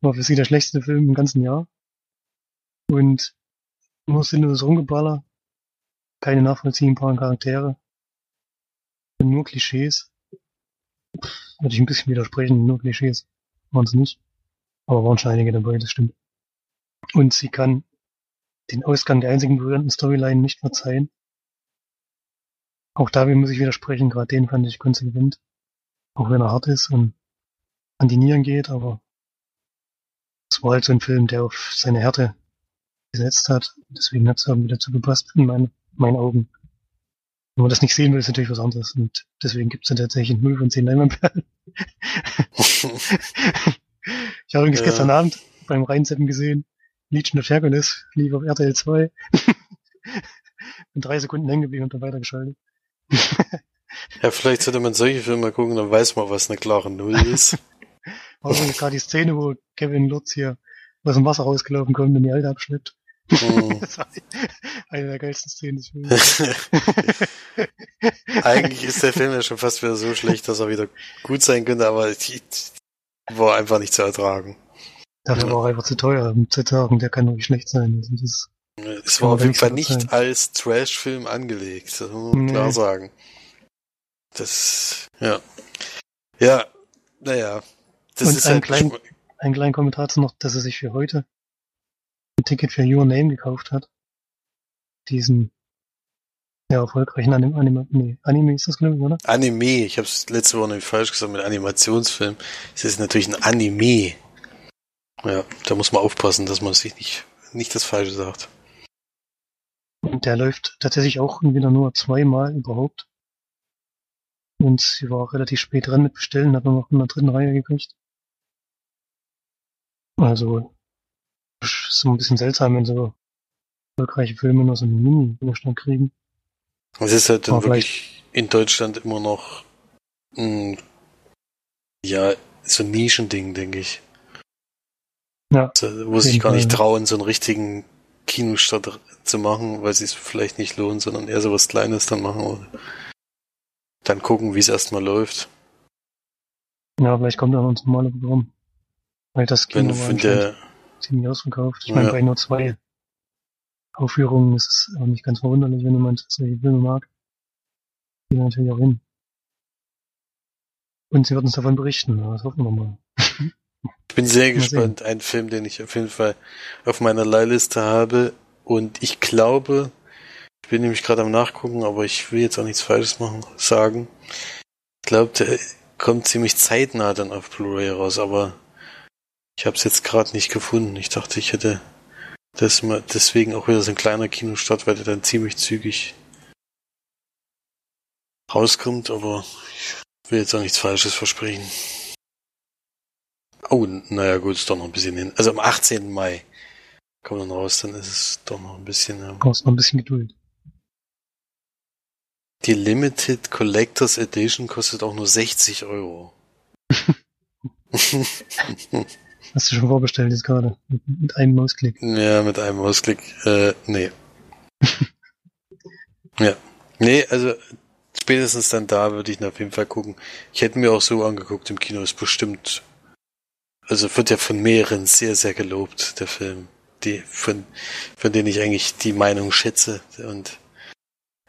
War für sie der schlechteste Film im ganzen Jahr. Und nur sinnloses Rumgeballer. Keine nachvollziehbaren Charaktere. Nur Klischees. Würde ich ein bisschen widersprechen, nur Klischees. Waren es nicht. Aber waren schon einige dabei, das stimmt. Und sie kann den Ausgang der einzigen berührenden Storyline nicht verzeihen. Auch da muss ich widersprechen, gerade den fand ich konsequent. Auch wenn er hart ist und an die Nieren geht, aber es war halt so ein Film, der auf seine Härte gesetzt hat. Deswegen hat es irgendwie dazu gepasst, in meinen, meinen Augen. Wenn man das nicht sehen will, ist natürlich was anderes. Und deswegen gibt es dann tatsächlich 0 von 10 Leinwandperlen. ich habe übrigens ja. gestern Abend beim Reinseppen gesehen, Legion of Hercules lief auf RTL 2. Bin drei Sekunden hängen geblieben und dann weitergeschaltet. ja, vielleicht sollte man solche Filme gucken, dann weiß man, was eine klare Null ist. Also gerade die Szene, wo Kevin Lutz hier aus dem Wasser rausgelaufen kommt und die Alte abschleppt. Das war eine der geilsten Szenen des Films. Eigentlich ist der Film ja schon fast wieder so schlecht, dass er wieder gut sein könnte, aber die, war einfach nicht zu ertragen. Dafür ja. war er einfach zu teuer, um zu sagen, der kann doch nicht schlecht sein. Also das es war auf jeden Fall nicht sein. als Trash-Film angelegt, das muss man nee. klar sagen. Das, ja. Ja, naja. Das Und ist ein halt klein, einen kleinen Kommentar zu noch, dass er sich für heute ein Ticket für Your Name gekauft hat. Diesen ja, erfolgreichen Anime, Anime, nee, Anime ist das, glaube ich, oder? Anime, ich habe es letzte Woche nämlich falsch gesagt mit Animationsfilm. Es ist natürlich ein Anime. Ja, da muss man aufpassen, dass man sich nicht, nicht das Falsche sagt. Und der läuft tatsächlich auch wieder nur zweimal überhaupt. Und sie war auch relativ spät dran mit Bestellen, hat nur noch in der dritten Reihe gekriegt. Also, ist immer ein bisschen seltsam, wenn so erfolgreiche Filme nur so einen Mini-Widerstand kriegen. Es ist halt dann Aber wirklich in Deutschland immer noch ein, ja, so ein Nischending, denke ich. Ja. wo sich gar nicht trauen, so einen richtigen Kinostart zu machen, weil sie es vielleicht nicht lohnt, sondern eher so was Kleines dann machen oder dann gucken, wie es erstmal läuft. Ja, vielleicht kommt dann uns normale Programm. Weil das Kino Wenn, war der, ziemlich ausverkauft. Ich ja. meine, bei nur zwei Aufführungen ist es auch nicht ganz verwunderlich, wenn jemand solche Filme mag. Die natürlich auch hin. Und sie wird uns davon berichten, das hoffen wir mal. Ich bin sehr gespannt. Ein Film, den ich auf jeden Fall auf meiner Leihliste habe. Und ich glaube, ich bin nämlich gerade am Nachgucken, aber ich will jetzt auch nichts Falsches machen, sagen. Ich glaube, der kommt ziemlich zeitnah dann auf Blu-ray raus, aber ich habe es jetzt gerade nicht gefunden. Ich dachte, ich hätte das mal deswegen auch wieder so ein kleiner Kinostart, weil der dann ziemlich zügig rauskommt, aber ich will jetzt auch nichts Falsches versprechen. Oh, naja, gut, ist doch noch ein bisschen hin. Also am 18. Mai kommt dann raus, dann ist es doch noch ein bisschen. Ja. Brauchst noch ein bisschen Geduld. Die Limited Collectors Edition kostet auch nur 60 Euro. Hast du schon vorbestellt jetzt gerade? Mit, mit einem Mausklick. Ja, mit einem Mausklick. Äh, nee. ja. Nee, also spätestens dann da würde ich auf jeden Fall gucken. Ich hätte mir auch so angeguckt im Kino, ist bestimmt. Also wird ja von mehreren sehr, sehr gelobt, der Film. Die, von, von denen ich eigentlich die Meinung schätze. Und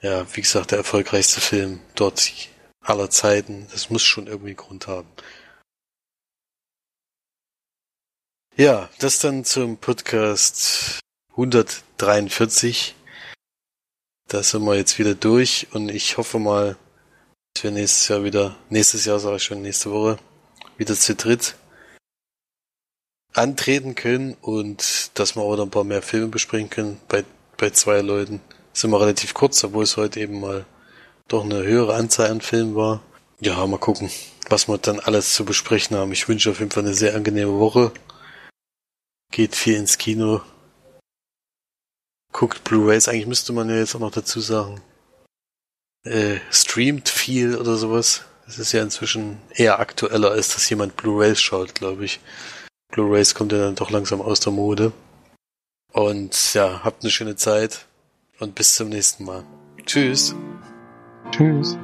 ja, wie gesagt, der erfolgreichste Film dort aller Zeiten. Das muss schon irgendwie Grund haben. Ja, das dann zum Podcast 143. Da sind wir jetzt wieder durch und ich hoffe mal, dass wir nächstes Jahr wieder, nächstes Jahr sage ich schon, nächste Woche, wieder zu dritt antreten können und dass wir auch noch ein paar mehr Filme besprechen können. Bei, bei zwei Leuten sind wir relativ kurz, obwohl es heute eben mal doch eine höhere Anzahl an Filmen war. Ja, mal gucken, was wir dann alles zu besprechen haben. Ich wünsche auf jeden Fall eine sehr angenehme Woche. Geht viel ins Kino, guckt Blu-rays. Eigentlich müsste man ja jetzt auch noch dazu sagen, äh, streamt viel oder sowas. Das ist ja inzwischen eher aktueller, als dass jemand Blu-rays schaut, glaube ich. Blu-rays kommt ja dann doch langsam aus der Mode. Und ja, habt eine schöne Zeit und bis zum nächsten Mal. Tschüss. Tschüss.